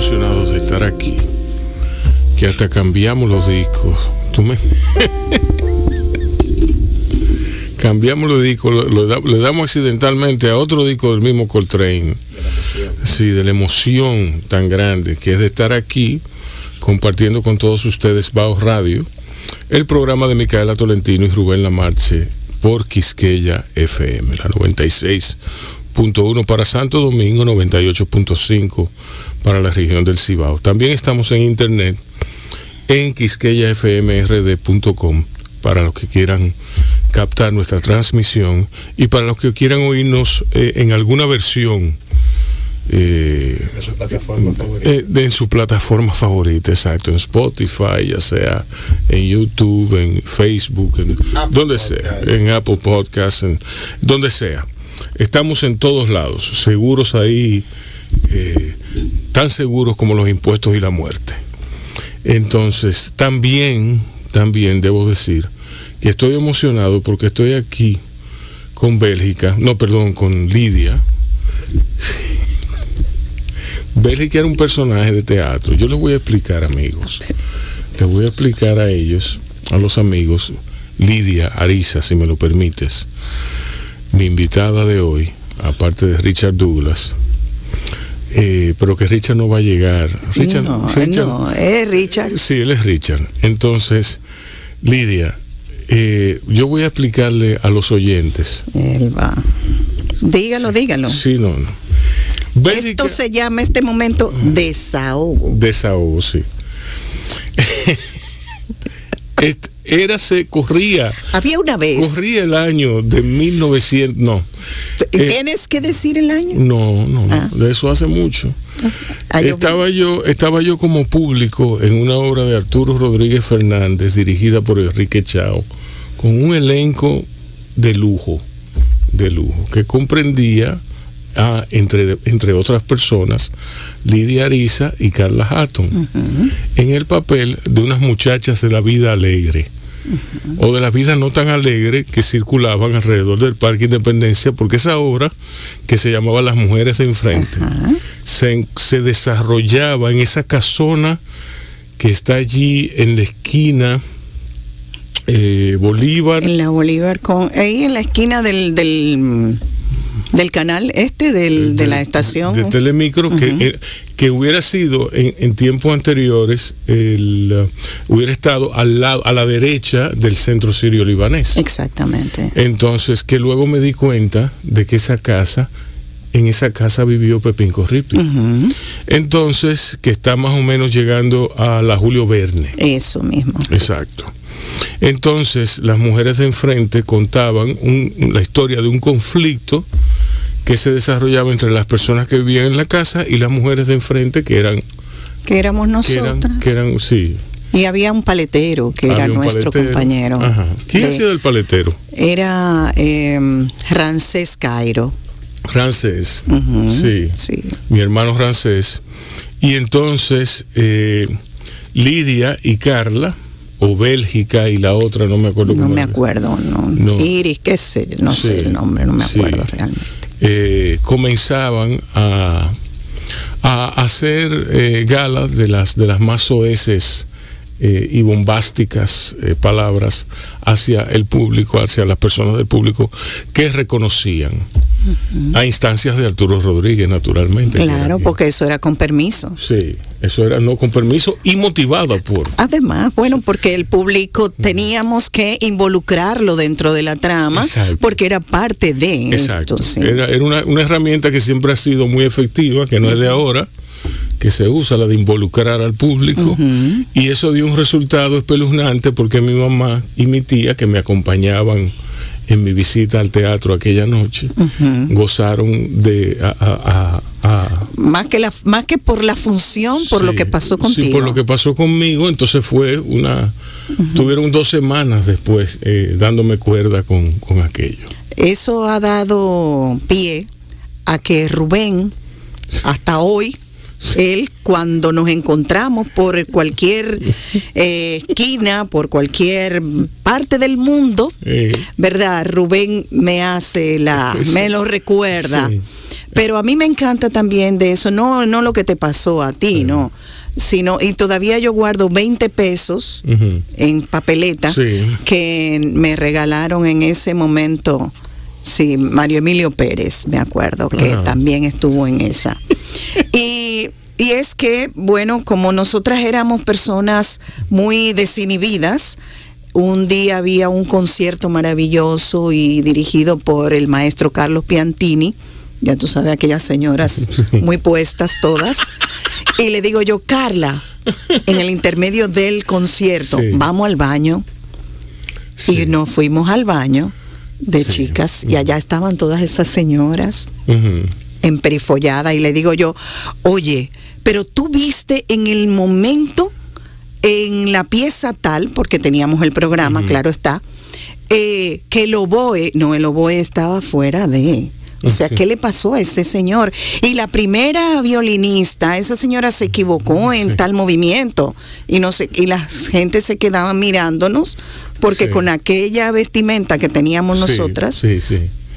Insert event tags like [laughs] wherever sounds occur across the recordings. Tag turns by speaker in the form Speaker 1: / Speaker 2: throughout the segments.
Speaker 1: emocionados de estar aquí que hasta cambiamos los discos. ¿Tú me... [laughs] cambiamos los discos, le damos accidentalmente a otro disco del mismo Coltrane. Sí, de la emoción tan grande que es de estar aquí compartiendo con todos ustedes Bajo Radio, el programa de Micaela Tolentino y Rubén Lamarche por Quisqueya FM, la 96.1 para Santo Domingo, 98.5 para la región del Cibao. También estamos en internet en quisqueyafmrd.com para los que quieran captar nuestra transmisión y para los que quieran oírnos eh, en alguna versión
Speaker 2: eh, en su plataforma favorita.
Speaker 1: Eh, en su plataforma favorita, exacto, en Spotify, ya sea en YouTube, en Facebook, en donde sea, en Apple Podcasts, en donde sea. Estamos en todos lados, seguros ahí, tan seguros como los impuestos y la muerte. Entonces, también, también debo decir que estoy emocionado porque estoy aquí con Bélgica, no, perdón, con Lidia. Bélgica era un personaje de teatro. Yo les voy a explicar, amigos. Les voy a explicar a ellos, a los amigos, Lidia Arisa, si me lo permites, mi invitada de hoy, aparte de Richard Douglas. Eh, pero que Richard no va a llegar. Richard,
Speaker 3: no, no, es Richard.
Speaker 1: Sí, él es Richard. Entonces, Lidia, eh, yo voy a explicarle a los oyentes.
Speaker 3: Él va. Dígalo, dígalo.
Speaker 1: Sí, no, no.
Speaker 3: Esto se llama este momento desahogo.
Speaker 1: Desahogo, sí. [laughs] Era, se corría.
Speaker 3: Había una vez.
Speaker 1: Corría el año de 1900, no.
Speaker 3: Eh, ¿Tienes que decir el año?
Speaker 1: No, no, ah. de eso hace mucho. Ah, estaba yo, estaba yo como público en una obra de Arturo Rodríguez Fernández dirigida por Enrique Chao, con un elenco de lujo, de lujo, que comprendía a, entre, entre otras personas, Lidia Ariza y Carla Hatton, en el papel de unas muchachas de la vida alegre o de la vida no tan alegre que circulaban alrededor del Parque Independencia, porque esa obra, que se llamaba Las Mujeres de Enfrente, se, desarrollaba en esa casona que está allí en la esquina eh, Bolívar.
Speaker 3: En la Bolívar, con, ahí en la esquina del del canal este de la estación.
Speaker 1: de Telemicro que, eh, que hubiera sido en, tiempos anteriores el, uh, hubiera estado al lado a la derecha del centro sirio libanés
Speaker 3: exactamente
Speaker 1: entonces que luego me di cuenta de que esa casa en esa casa vivió Pepín Corripi. Entonces, que está más o menos llegando a la Julio Verne.
Speaker 3: Eso mismo.
Speaker 1: Exacto. Entonces, las mujeres de enfrente contaban la historia de un conflicto que se desarrollaba entre las personas que vivían en la casa y las mujeres de enfrente que eran
Speaker 3: que éramos nosotras.
Speaker 1: que eran, sí.
Speaker 3: Y había un paletero que era nuestro compañero
Speaker 1: quién ha sido el paletero
Speaker 3: era eh, Rancés Cairo.
Speaker 1: Rancés. Sí, sí. Mi hermano Rancés. Y entonces eh, Lidia y Carla o Bélgica y la otra no me acuerdo
Speaker 3: no me acuerdo no. Iris qué sé no sé el nombre no me acuerdo realmente
Speaker 1: eh, comenzaban a, a hacer eh, galas de las, de las más soeces eh, y bombásticas palabras hacia el público, hacia las personas del público que reconocían a instancias de Arturo Rodríguez, naturalmente.
Speaker 3: Claro, porque eso era con permiso.
Speaker 1: Sí, eso era no con permiso y motivado por.
Speaker 3: Además, bueno, porque el público teníamos que involucrarlo dentro de la trama, porque era parte de
Speaker 1: Exacto. Era, una, herramienta que siempre ha sido muy efectiva, que no es de ahora que se usa, la de involucrar al público, y eso dio un resultado espeluznante porque mi mamá y mi tía, que me acompañaban en mi visita al teatro aquella noche, gozaron de...
Speaker 3: más, que la, más que por la función, por lo que pasó contigo.
Speaker 1: Sí, por lo que pasó conmigo, entonces fue una... Tuvieron dos semanas después eh, dándome cuerda con, con aquello.
Speaker 3: Eso ha dado pie a que Rubén, hasta hoy, él cuando nos encontramos por cualquier eh, esquina, por cualquier parte del mundo, ¿verdad? Rubén me hace la, me lo recuerda. Pero a mí me encanta también de eso, no, no lo que te pasó a ti, no sino y todavía yo guardo 20 pesos en papeleta que me regalaron en ese momento sí Mario Emilio Pérez me acuerdo que también estuvo en esa. [laughs] Y y es que, bueno, como nosotras éramos personas muy desinhibidas, un día había un concierto maravilloso y dirigido por el maestro Carlos Piantini, ya tú sabes, aquellas señoras [laughs] muy puestas todas, y le digo yo, Carla, en el intermedio del concierto, vamos al baño, y nos fuimos al baño de chicas, y allá estaban todas esas señoras. emperifolladas y le digo yo, oye, pero tú viste en el momento, en la pieza tal, porque teníamos el programa, claro está, eh, que el oboe, no, el oboe estaba fuera de... O sea, ¿qué le pasó a ese señor? Y la primera violinista, esa señora se equivocó en tal movimiento y no sé, y la gente se quedaba mirándonos porque con aquella vestimenta que teníamos nosotras, eh,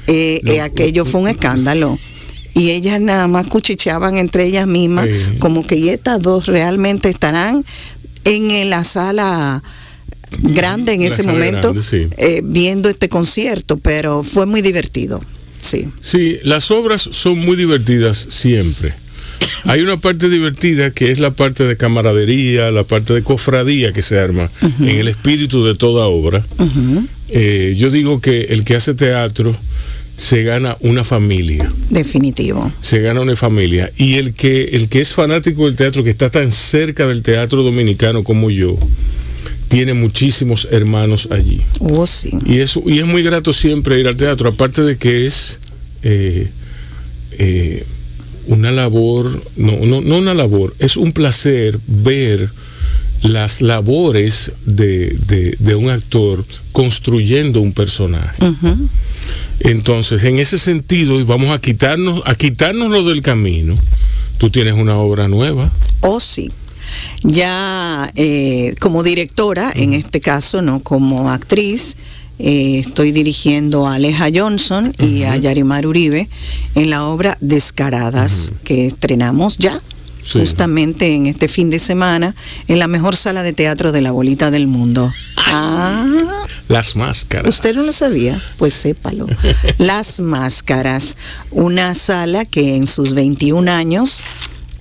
Speaker 3: eh, aquello fue un escándalo y ellas nada más cuchicheaban entre ellas mismas, como que estas dos realmente estarán en la sala grande en ese momento eh, viendo este concierto, pero fue muy divertido. Sí.
Speaker 1: sí, las obras son muy divertidas siempre. Hay una parte divertida que es la parte de camaradería, la parte de cofradía que se arma en el espíritu de toda obra. Eh, yo digo que el que hace teatro se gana una familia.
Speaker 3: Definitivo.
Speaker 1: Se gana una familia. Y el que, el que es fanático del teatro, que está tan cerca del teatro dominicano como yo, tiene muchísimos hermanos allí.
Speaker 3: Oh, sí.
Speaker 1: Y, eso, y es muy grato siempre ir al teatro, aparte de que es eh, eh, una labor, no, no, no una labor, es un placer ver las labores de, de, un actor construyendo un personaje. Entonces, en ese sentido, y vamos a quitarnos, a quitarnos lo del camino, tú tienes una obra nueva.
Speaker 3: Oh, sí. Ya eh, como directora, en este caso, no como actriz, eh, estoy dirigiendo a Aleja Johnson y a Yarimar Uribe en la obra Descaradas, que estrenamos ya justamente en este fin de semana en la mejor sala de teatro de la bolita del mundo.
Speaker 1: Ah, las máscaras.
Speaker 3: ¿Usted no lo sabía? Pues sépalo. [laughs] Las máscaras, una sala que en sus 21 años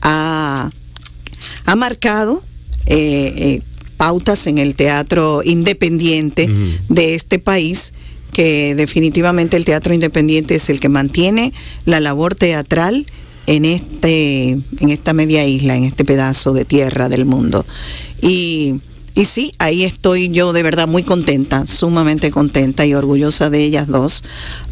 Speaker 3: ha, ha marcado eh, eh, pautas en el teatro independiente de este país que definitivamente el teatro independiente es el que mantiene la labor teatral en este en esta media isla, en este pedazo de tierra del mundo. Y, y sí, ahí estoy yo de verdad muy contenta, sumamente contenta y orgullosa de ellas dos.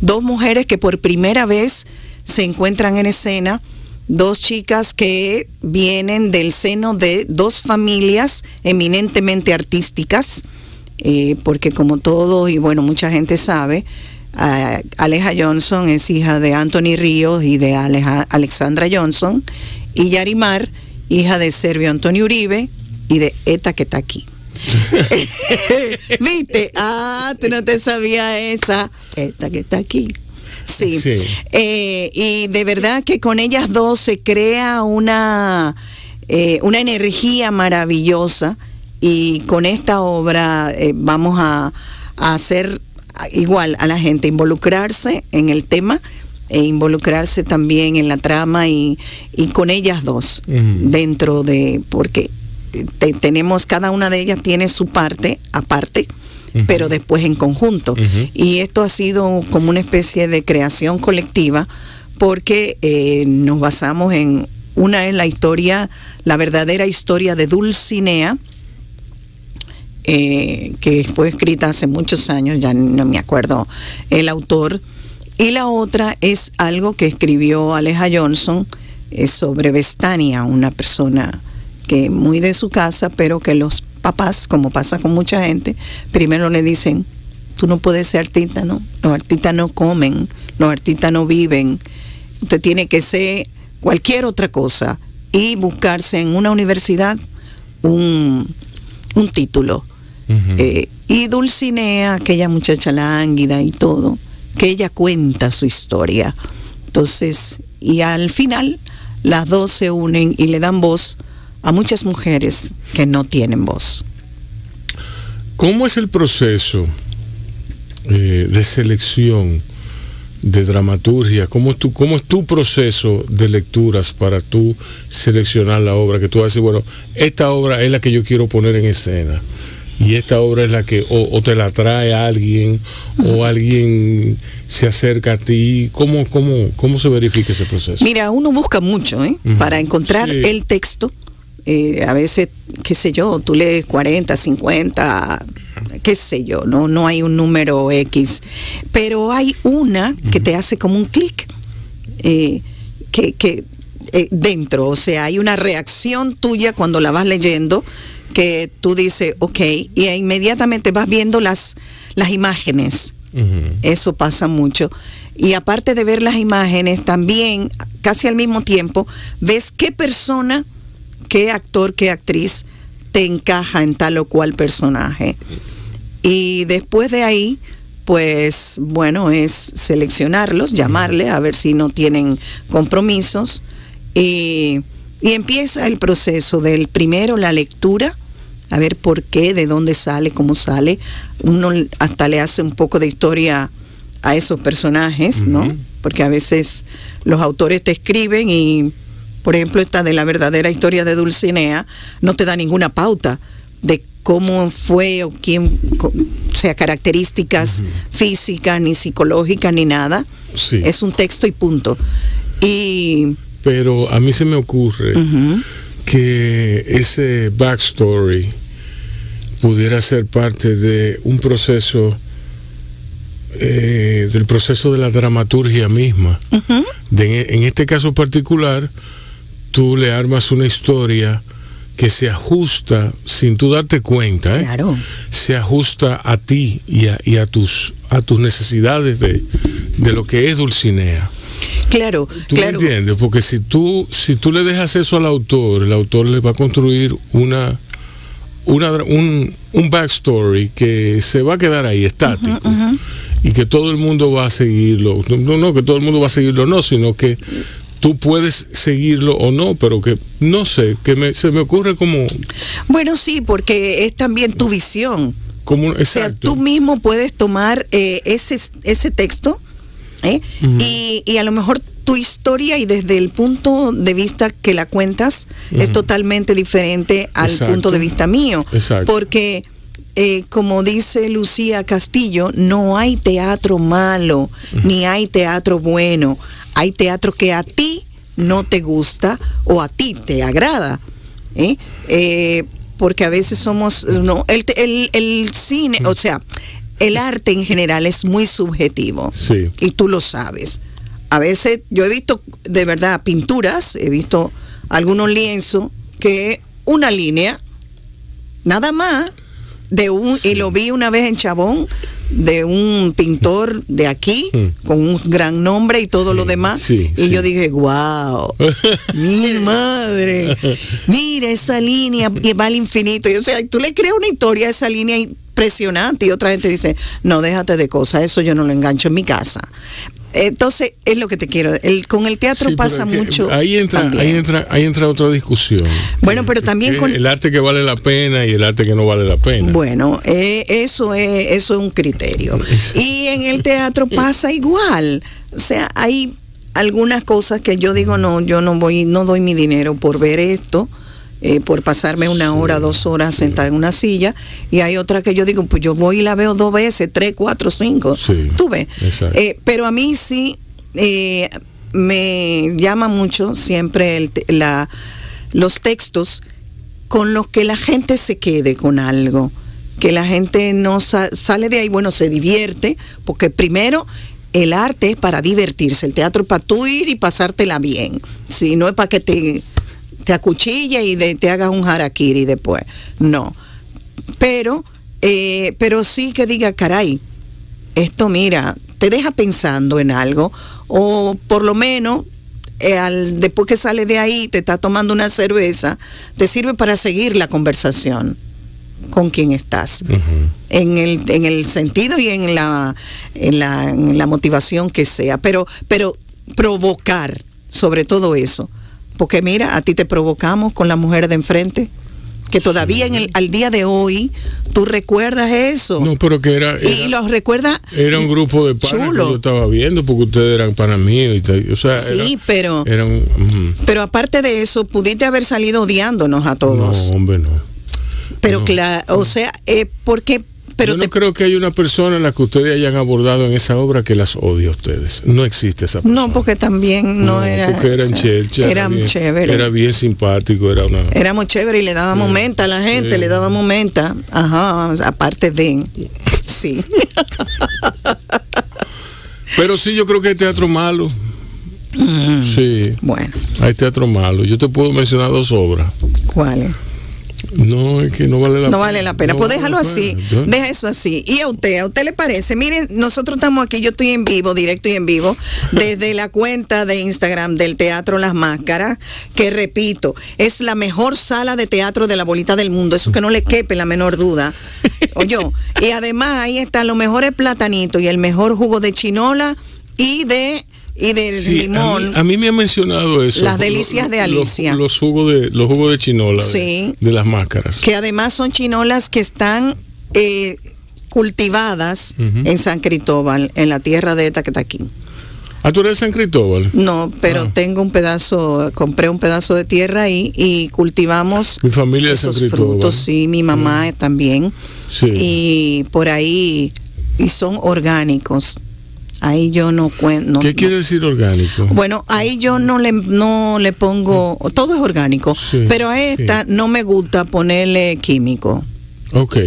Speaker 3: Dos mujeres que por primera vez se encuentran en escena, dos chicas que vienen del seno de dos familias eminentemente artísticas, eh, porque como todo y bueno, mucha gente sabe, Aleja Johnson es hija de Anthony Ríos y de Alexandra Johnson, y Yarimar, hija de Servio Antonio Uribe y de Eta que está aquí. ¿Viste? Ah, tú no te sabías esa. Esta que está aquí. Sí. Eh, y de verdad que con ellas dos se crea una, eh, una energía maravillosa y con esta obra eh, vamos a, a hacer igual a la gente, involucrarse en el tema e involucrarse también en la trama y, con ellas dos dentro de, porque tenemos, cada una de ellas tiene su parte aparte, pero después en conjunto. Y esto ha sido como una especie de creación colectiva porque eh, nos basamos en, una es la historia, la verdadera historia de Dulcinea, eh, que fue escrita hace muchos años, ya no me acuerdo el autor, y la otra es algo que escribió Aleja Johnson eh, sobre Vestania, una persona que muy de su casa, pero que los papás, como pasa con mucha gente, primero le dicen, tú no puedes ser artista, ¿no? Los artistas no comen, los artistas no viven, usted tiene que ser cualquier otra cosa y buscarse en una universidad un, un título. Eh, y Dulcinea, aquella muchacha lánguida y todo, que ella cuenta su historia. Entonces, y al final las dos se unen y le dan voz a muchas mujeres que no tienen voz.
Speaker 1: ¿Cómo es el proceso eh, de selección de dramaturgia? ¿Cómo es, tu, ¿Cómo es tu proceso de lecturas para tú seleccionar la obra? Que tú decir, bueno, esta obra es la que yo quiero poner en escena y esta obra es la que o, te la trae alguien o alguien se acerca a ti. ¿Cómo, cómo, cómo se verifica ese proceso?
Speaker 3: Mira, uno busca mucho ¿eh? para encontrar el texto. Eh, a veces, qué sé yo, tú lees 40, 50, qué sé yo, no, no hay un número X, pero hay una que te hace como un clic, eh, que, que dentro, o sea, hay una reacción tuya cuando la vas leyendo que tú dices, ok, y inmediatamente vas viendo las, las imágenes. Eso pasa mucho. Y aparte de ver las imágenes, también, casi al mismo tiempo, ves qué persona, qué actor, qué actriz te encaja en tal o cual personaje. Y después de ahí, pues bueno, es seleccionarlos, llamarle a ver si no tienen compromisos. Y, y empieza el proceso del primero la lectura, a ver por qué, de dónde sale, cómo sale. Uno hasta le hace un poco de historia a esos personajes, ¿no? Porque a veces los autores te escriben y, por ejemplo, esta de la verdadera historia de Dulcinea no te da ninguna pauta de cómo fue o quién, o sea, características físicas, ni psicológicas, ni nada. Es un texto y punto. Y...
Speaker 1: Pero a mí se me ocurre que ese backstory pudiera ser parte de un proceso, eh, del proceso de la dramaturgia misma. en este caso particular, tú le armas una historia que se ajusta, sin tú darte cuenta, ¿eh? se ajusta a ti y a, tus, a tus necesidades de, de lo que es Dulcinea.
Speaker 3: Claro,
Speaker 1: ¿Tú
Speaker 3: claro.
Speaker 1: Me entiendes? Porque si tú, si tú le dejas eso al autor, el autor le va a construir una, una un, un backstory que se va a quedar ahí estático. Y que todo el mundo va a seguirlo. No, no, que todo el mundo va a seguirlo, no, sino que tú puedes seguirlo o no, pero que no sé, que se me ocurre como...
Speaker 3: Bueno, sí, porque es también tu visión.
Speaker 1: Como,
Speaker 3: o sea, tú mismo puedes tomar eh, ese, ese texto ¿eh? y, a lo mejor tu historia y desde el punto de vista que la cuentas es totalmente diferente al punto de vista mío. Porque, eh, como dice Lucía Castillo, no hay teatro malo, ni hay teatro bueno. Hay teatro que a ti no te gusta o a ti te agrada. ¿eh? porque a veces somos, no, el, el, el cine, o sea, el arte en general es muy subjetivo.
Speaker 1: Sí.
Speaker 3: Y tú lo sabes. A veces yo he visto de verdad pinturas, he visto algunos lienzos que una línea, nada más, de un, y lo vi una vez en Chabón, de un pintor de aquí, mm. con un gran nombre y todo lo demás. y yo dije, wow, mi [laughs] madre, mira esa línea y va al infinito. Y, o sea, tú le creas una historia a esa línea impresionante y otra gente dice, no, déjate de cosas, eso yo no lo engancho en mi casa. Entonces, es lo que te quiero. El, con el teatro pasa mucho.
Speaker 1: Ahí entra, ahí entra, ahí entra otra discusión.
Speaker 3: Bueno, pero también con
Speaker 1: el arte que vale la pena y el arte que no vale la pena.
Speaker 3: Bueno, eh, eso es, eso es un criterio. Y en el teatro pasa igual. O sea, hay algunas cosas que yo digo no, yo no voy, no doy mi dinero por ver esto eh, por pasarme una hora, dos horas sentada en una silla, y hay otra que yo digo, pues yo voy y la veo dos veces, tres, cuatro, cinco. Tú ves. Eh, pero a mí sí eh, me llama mucho siempre la, los textos con los que la gente se quede con algo que la gente no sale de ahí, bueno, se divierte, porque primero el arte es para divertirse, el teatro es para tú ir y pasártela bien, si no es para que te te acuchilla y te hagas un harakiri después. No. Pero, eh, pero sí que diga, caray, esto mira, te deja pensando en algo, o por lo menos eh, al, después que sale de ahí, te está tomando una cerveza, te sirve para seguir la conversación con quien estás. en, el, en el sentido y en la, en la, en la motivación que sea. Pero, pero provocar sobre todo eso. Porque mira, a ti te provocamos con la mujer de enfrente que todavía en el, al día de hoy tú recuerdas eso.
Speaker 1: No, pero que era.
Speaker 3: y los recuerda.
Speaker 1: Era un grupo de panas que yo estaba viendo porque ustedes eran panas míos. Y, o sea,
Speaker 3: sí, pero. Pero aparte de eso, pudiste haber salido odiándonos a todos.
Speaker 1: No, hombre, no.
Speaker 3: Pero claro, o sea, eh, porque
Speaker 1: yo no creo que haya una persona en la que ustedes hayan abordado en esa obra que las odie a ustedes. No existe esa persona.
Speaker 3: No, porque también no, era.
Speaker 1: Porque eran,
Speaker 3: chéveres.
Speaker 1: Era bien simpático, era una.
Speaker 3: Éramos chéveres y le dábamos menta a la gente, le dábamos menta. Ajá, aparte de. Sí.
Speaker 1: Pero sí, yo creo que hay teatro malo. Mm, sí.
Speaker 3: Bueno.
Speaker 1: Hay teatro malo. Yo te puedo mencionar dos obras.
Speaker 3: ¿Cuáles?
Speaker 1: No, es que no vale la
Speaker 3: pena. No vale la pena. pues déjalo así. Deja eso así. ¿Y a usted? ¿A usted le parece? Miren, nosotros estamos aquí, yo estoy en vivo, directo y en vivo, [laughs] desde la cuenta de Instagram del Teatro Las Máscaras, que repito, es la mejor sala de teatro de la bolita del mundo. Eso que no le quepe la menor duda. Oye, y además ahí están los mejores platanitos y el mejor jugo de chinola y de y de limón.
Speaker 1: A mí, me ha mencionado eso.
Speaker 3: Las delicias de Alicia.
Speaker 1: Los, jugos de los jugos de chinola de, las máscaras.
Speaker 3: Que además son chinolas que están eh, cultivadas en San Cristóbal, en la tierra de Taquetaquín.
Speaker 1: ¿Ah, tú eres de San Cristóbal?
Speaker 3: No, pero ah. tengo un pedazo, compré un pedazo de tierra ahí y cultivamos
Speaker 1: mi familia esos de San frutos,
Speaker 3: sí, mi mamá también. Sí. Y por ahí, y son orgánicos. Ahí yo no cuento.
Speaker 1: ¿Qué quiere decir orgánico?
Speaker 3: Bueno, ahí yo no le, no le pongo, todo es orgánico, pero a esta no me gusta ponerle químico.
Speaker 1: Ok.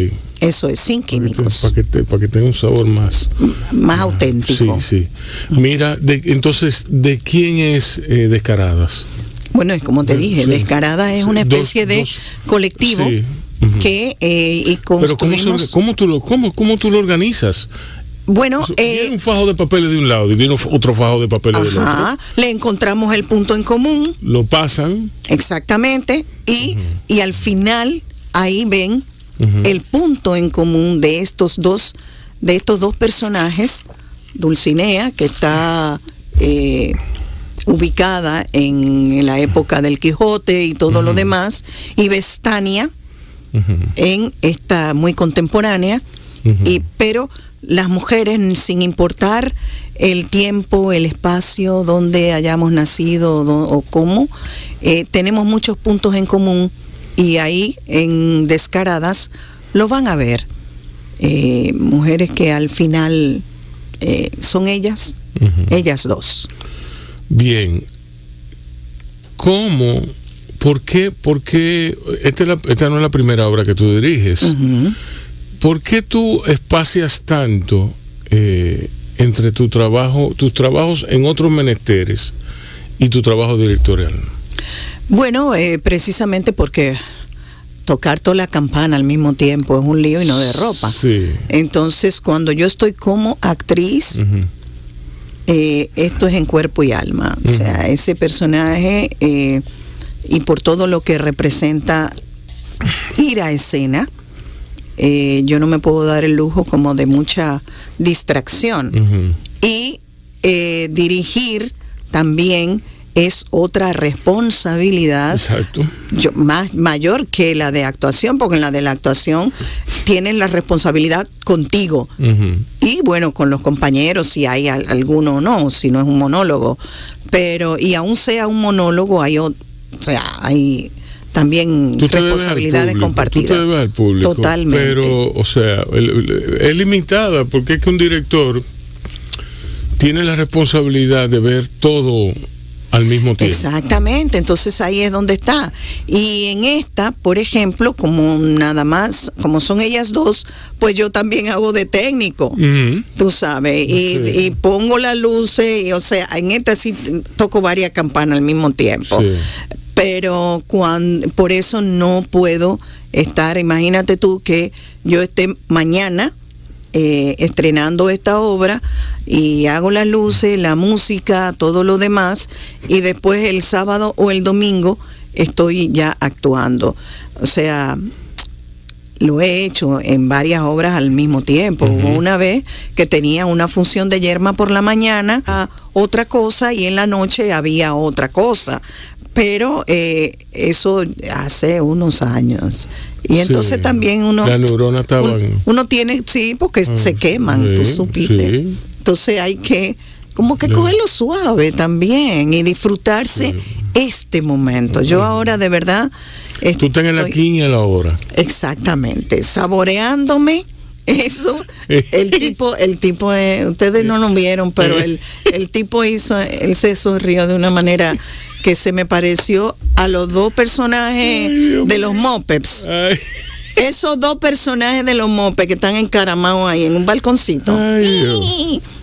Speaker 3: Eso es, sin químicos.
Speaker 1: Para que, para que tenga un sabor más...
Speaker 3: Más auténtico.
Speaker 1: Sí, sí. Mira, entonces, ¿de quién es eh, Descaradas?
Speaker 3: Bueno, es como te dije, Descaradas es una especie de colectivo que eh, y
Speaker 1: Pero ¿cómo, tú lo, cómo, ¿cómo tú lo organizas?
Speaker 3: Bueno,
Speaker 1: eh, un fajo de papeles de un lado y viene otro fajo de papeles del otro.
Speaker 3: Le encontramos el punto en común.
Speaker 1: Lo pasan.
Speaker 3: Exactamente. Y, y al final ahí ven el punto en común de estos dos, de estos dos personajes. Dulcinea, que está eh, ubicada en, la época del Quijote y todo lo demás, y Vestania, en esta muy contemporánea, y, pero las mujeres, sin importar el tiempo, el espacio donde hayamos nacido o cómo, eh, tenemos muchos puntos en común y ahí en Descaradas lo van a ver. Eh, mujeres que al final eh, son ellas, ellas dos.
Speaker 1: Bien. ¿Cómo? ¿Por qué? ¿Por qué? Esta, no es la primera obra que tú diriges. ¿Por qué tú espacias tanto eh, entre tu trabajo, tus trabajos en otros menesteres y tu trabajo directorial?
Speaker 3: Bueno, eh, precisamente porque tocar toda la campana al mismo tiempo es un lío y no de ropa.
Speaker 1: Sí.
Speaker 3: Entonces, cuando yo estoy como actriz, eh, esto es en cuerpo y alma. O sea, ese personaje y por todo lo que representa ir a escena, eh, yo no me puedo dar el lujo como de mucha distracción. Y eh, dirigir también es otra responsabilidad más mayor que la de actuación, porque en la de la actuación tienes la responsabilidad contigo. Y bueno, con los compañeros si hay alguno o no, si no es un monólogo, pero y aún sea un monólogo hay o sea, hay también responsabilidades compartidas.
Speaker 1: Tú te al público.
Speaker 3: Totalmente.
Speaker 1: Pero, o sea, es limitada porque es que un director tiene la responsabilidad de ver todo al mismo tiempo.
Speaker 3: Exactamente, entonces ahí es donde está. Y en esta, por ejemplo, como nada más, como son ellas dos, pues yo también hago de técnico, tú sabes, y, pongo las luces, y, o sea, en esta sí toco varias campanas al mismo tiempo. Sí pero cuando, por eso no puedo estar, imagínate tú que yo esté mañana eh, estrenando esta obra y hago las luces, la música, todo lo demás, y después el sábado o el domingo estoy ya actuando. O sea, lo he hecho en varias obras al mismo tiempo. Hubo una vez que tenía una función de yerma por la mañana, a otra cosa y en la noche había otra cosa. Pero eh, eso hace unos años. Y entonces también uno...
Speaker 1: La neurona estaba...
Speaker 3: Uno, tiene, sí, porque se ah, queman, tú supiste. Entonces hay que como que cogerlo suave también y disfrutarse este momento. Yo ahora de verdad...
Speaker 1: Tú estás en la aquí y en la hora.
Speaker 3: Exactamente, saboreándome eso [laughs] el tipo el tipo ustedes no lo vieron pero el, el tipo hizo él se sonrió de una manera que se me pareció a los dos personajes de los Mopeps esos dos personajes de los Mopes que están encaramados ahí en un balconcito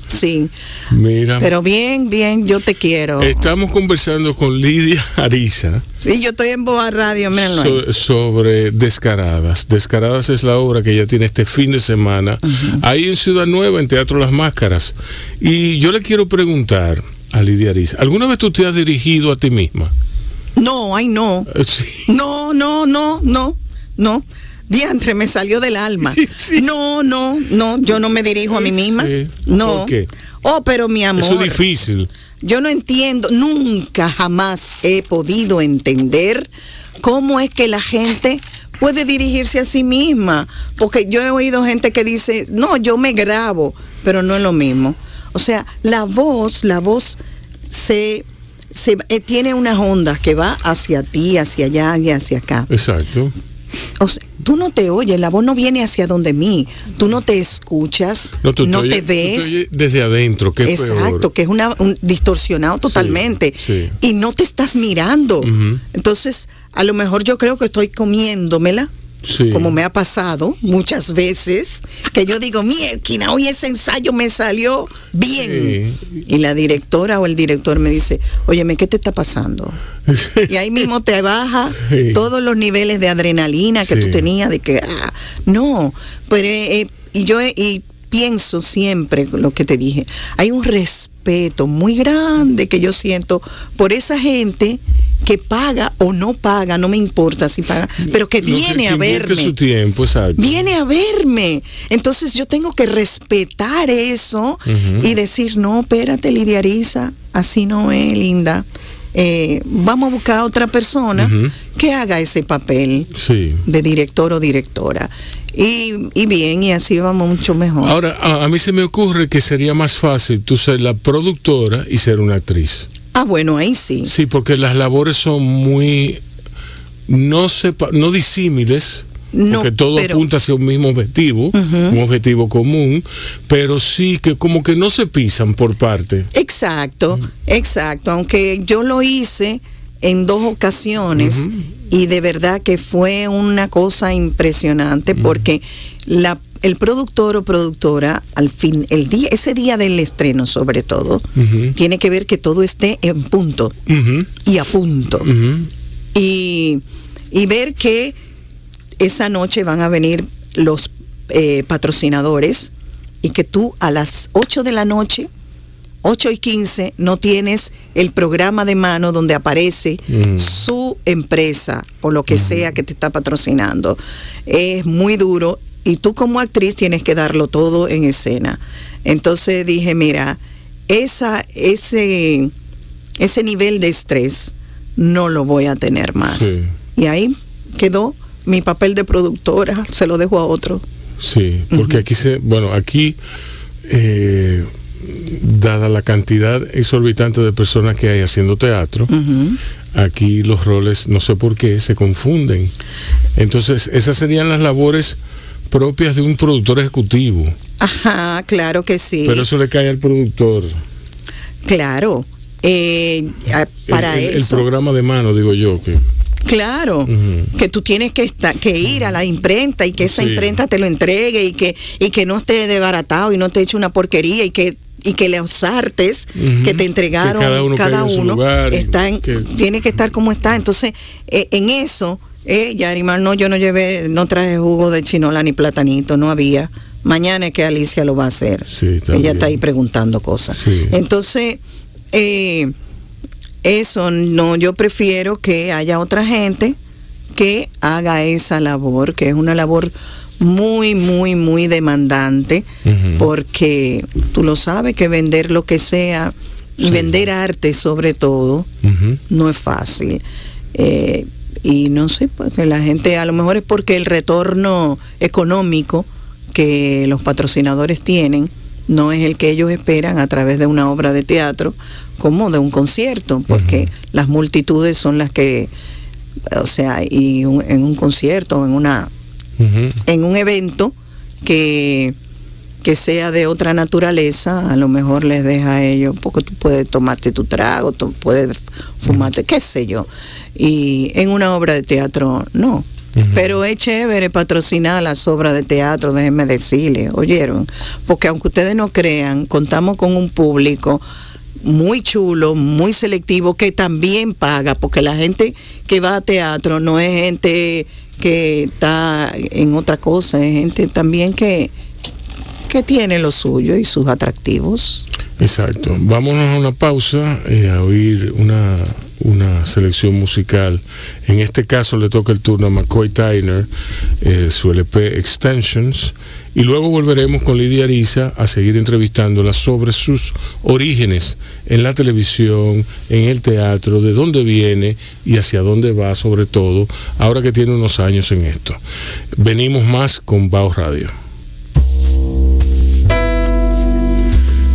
Speaker 3: Sí. Mira. Pero bien, bien, yo te quiero.
Speaker 1: Estamos conversando con Lidia Ariza.
Speaker 3: Sí, yo estoy en Boa Radio,
Speaker 1: sobre Descaradas. Descaradas es la obra que ella tiene este fin de semana, ahí en Ciudad Nueva, en Teatro Las Máscaras. Y yo le quiero preguntar a Lidia Ariza, ¿alguna vez tú te has dirigido a ti misma?
Speaker 3: No, ay no. Eh, no, no, no, no, no. Diantre, me salió del alma. [laughs] No, no, no, yo no me dirijo a mí misma. No. ¿Por qué? Oh, pero mi amor.
Speaker 1: Eso es difícil.
Speaker 3: Yo no entiendo, nunca jamás he podido entender cómo es que la gente puede dirigirse a sí misma. Porque yo he oído gente que dice, no, yo me grabo, pero no es lo mismo. O sea, la voz, la voz se, se eh, tiene unas ondas que va hacia ti, hacia allá y hacia acá.
Speaker 1: Exacto.
Speaker 3: O sea, tú no te oyes, la voz no viene hacia donde mí, tú no te escuchas, no, te, ves.
Speaker 1: desde adentro, que
Speaker 3: es Exacto, que es una, un distorsionado totalmente. Y no te estás mirando. Entonces, a lo mejor yo creo que estoy comiéndomela como me ha pasado muchas veces, que yo digo, mierda, hoy ese ensayo me salió bien. Y la directora o el director me dice, óyeme, ¿qué te está pasando? [laughs] y ahí mismo te baja todos los niveles de adrenalina que tú tenías, de que, ah, no, pero, eh, y yo, y pienso siempre lo que te dije, hay un respeto muy grande que yo siento por esa gente que paga o no paga, no me importa si paga, pero que viene a verme.
Speaker 1: Su tiempo,
Speaker 3: Viene a verme. Entonces yo tengo que respetar eso y decir, no, espérate, Lidia así no es, linda. Eh, vamos a buscar a otra persona que haga ese papel de director o directora. Y, y, bien, y así vamos mucho mejor.
Speaker 1: Ahora, a, a, mí se me ocurre que sería más fácil tú ser la productora y ser una actriz.
Speaker 3: Ah, bueno, ahí sí.
Speaker 1: Sí, porque las labores son muy no sepa, no disímiles, no, porque todo apunta hacia un mismo objetivo, un objetivo común, pero sí que como que no se pisan por parte.
Speaker 3: Exacto, exacto, aunque yo lo hice en dos ocasiones y de verdad que fue una cosa impresionante porque la el productor o productora, al fin, el día, ese día del estreno sobre todo, tiene que ver que todo esté en punto y a punto. y, ver que esa noche van a venir los eh, patrocinadores y que tú a las 8 de la noche, 8 y 15, no tienes el programa de mano donde aparece su empresa o lo que sea que te está patrocinando. Es muy duro y tú como actriz tienes que darlo todo en escena. Entonces dije, mira, esa, ese, ese nivel de estrés no lo voy a tener más. Y ahí quedó mi papel de productora, se lo dejo a otro.
Speaker 1: Sí, porque aquí se, bueno, aquí, eh, dada la cantidad exorbitante de personas que hay haciendo teatro, aquí los roles, no sé por qué, se confunden. Entonces, esas serían las labores propias de un productor ejecutivo.
Speaker 3: Ajá, claro que sí.
Speaker 1: Pero eso le cae al productor.
Speaker 3: Claro. Eh, para
Speaker 1: el,
Speaker 3: eso.
Speaker 1: El programa de mano, digo yo, que.
Speaker 3: Claro, que tú tienes que, estar, que ir a la imprenta y que esa imprenta te lo entregue y que, y que no esté desbaratado y no te eche una porquería y que y que los artes que te entregaron cada uno, está tiene que estar como está. Entonces, eh, en eso eh, Yarimar, no, yo no llevé, no traje jugo de chinola ni platanito, no había. Mañana es que Alicia lo va a hacer. Ella está ahí preguntando cosas. Entonces, eh, eso no, yo prefiero que haya otra gente que haga esa labor, que es una labor muy, muy, muy demandante, porque tú lo sabes que vender lo que sea, vender arte sobre todo, no es fácil. Eh, y no sé, pues la gente a lo mejor es porque el retorno económico que los patrocinadores tienen no es el que ellos esperan a través de una obra de teatro como de un concierto, porque las multitudes son las que, o sea, y en un concierto, en una, en un evento que que sea de otra naturaleza, a lo mejor les deja a ellos, porque tú puedes tomarte tu trago, tú puedes fumarte, qué sé yo. Y en una obra de teatro, no. Pero es chévere patrocinar las obras de teatro, déjenme decirles, oyeron, porque aunque ustedes no crean, contamos con un público muy chulo, muy selectivo, que también paga, porque la gente que va a teatro no es gente que está en otra cosa, es gente también que, que tiene lo suyo y sus atractivos.
Speaker 1: Exacto. Vámonos a una pausa y a oír una, una selección musical. En este caso le toca el turno a McCoy Tyner, eh, su LP Extensions, y luego volveremos con Lidia Ariza a seguir entrevistándola sobre sus orígenes en la televisión, en el teatro, de dónde viene y hacia dónde va, sobre todo, ahora que tiene unos años en esto. Venimos más con Bao Radio.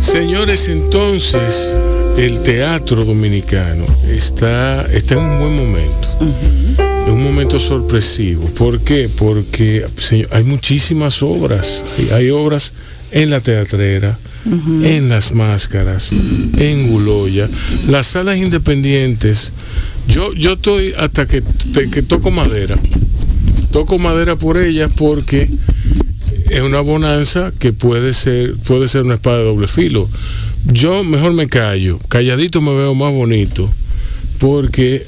Speaker 1: Señores, entonces el teatro dominicano está, está en un buen momento. En un momento sorpresivo. ¿Por qué? Porque hay muchísimas obras. Hay obras en la teatrera, en las máscaras, en Guloya, las salas independientes. Yo, yo estoy hasta que, que toco madera. Toco madera por ellas porque es una bonanza que puede ser, puede ser una espada de doble filo. Yo mejor me callo, calladito me veo más bonito, porque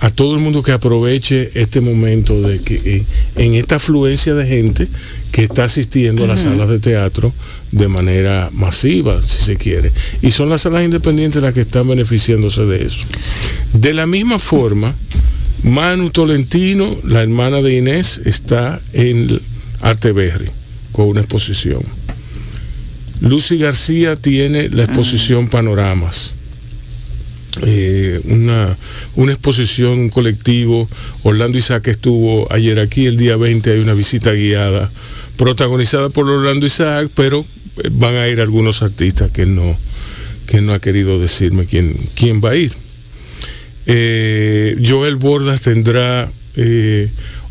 Speaker 1: a todo el mundo que aproveche este momento de que eh, en esta afluencia de gente que está asistiendo a las salas de teatro de manera masiva, si se quiere. Y son las salas independientes las que están beneficiándose de eso. De la misma forma, Manu Tolentino, la hermana de Inés, está en Arteberry una exposición. Lucy García tiene la exposición Panoramas. Eh, una, una, exposición, un colectivo. Orlando Isaac estuvo ayer aquí, el día 20 hay una visita guiada protagonizada por Orlando Isaac, pero eh, van a ir algunos artistas que no, que no ha querido decirme quién, quién va a ir. Eh, Joel Bordas tendrá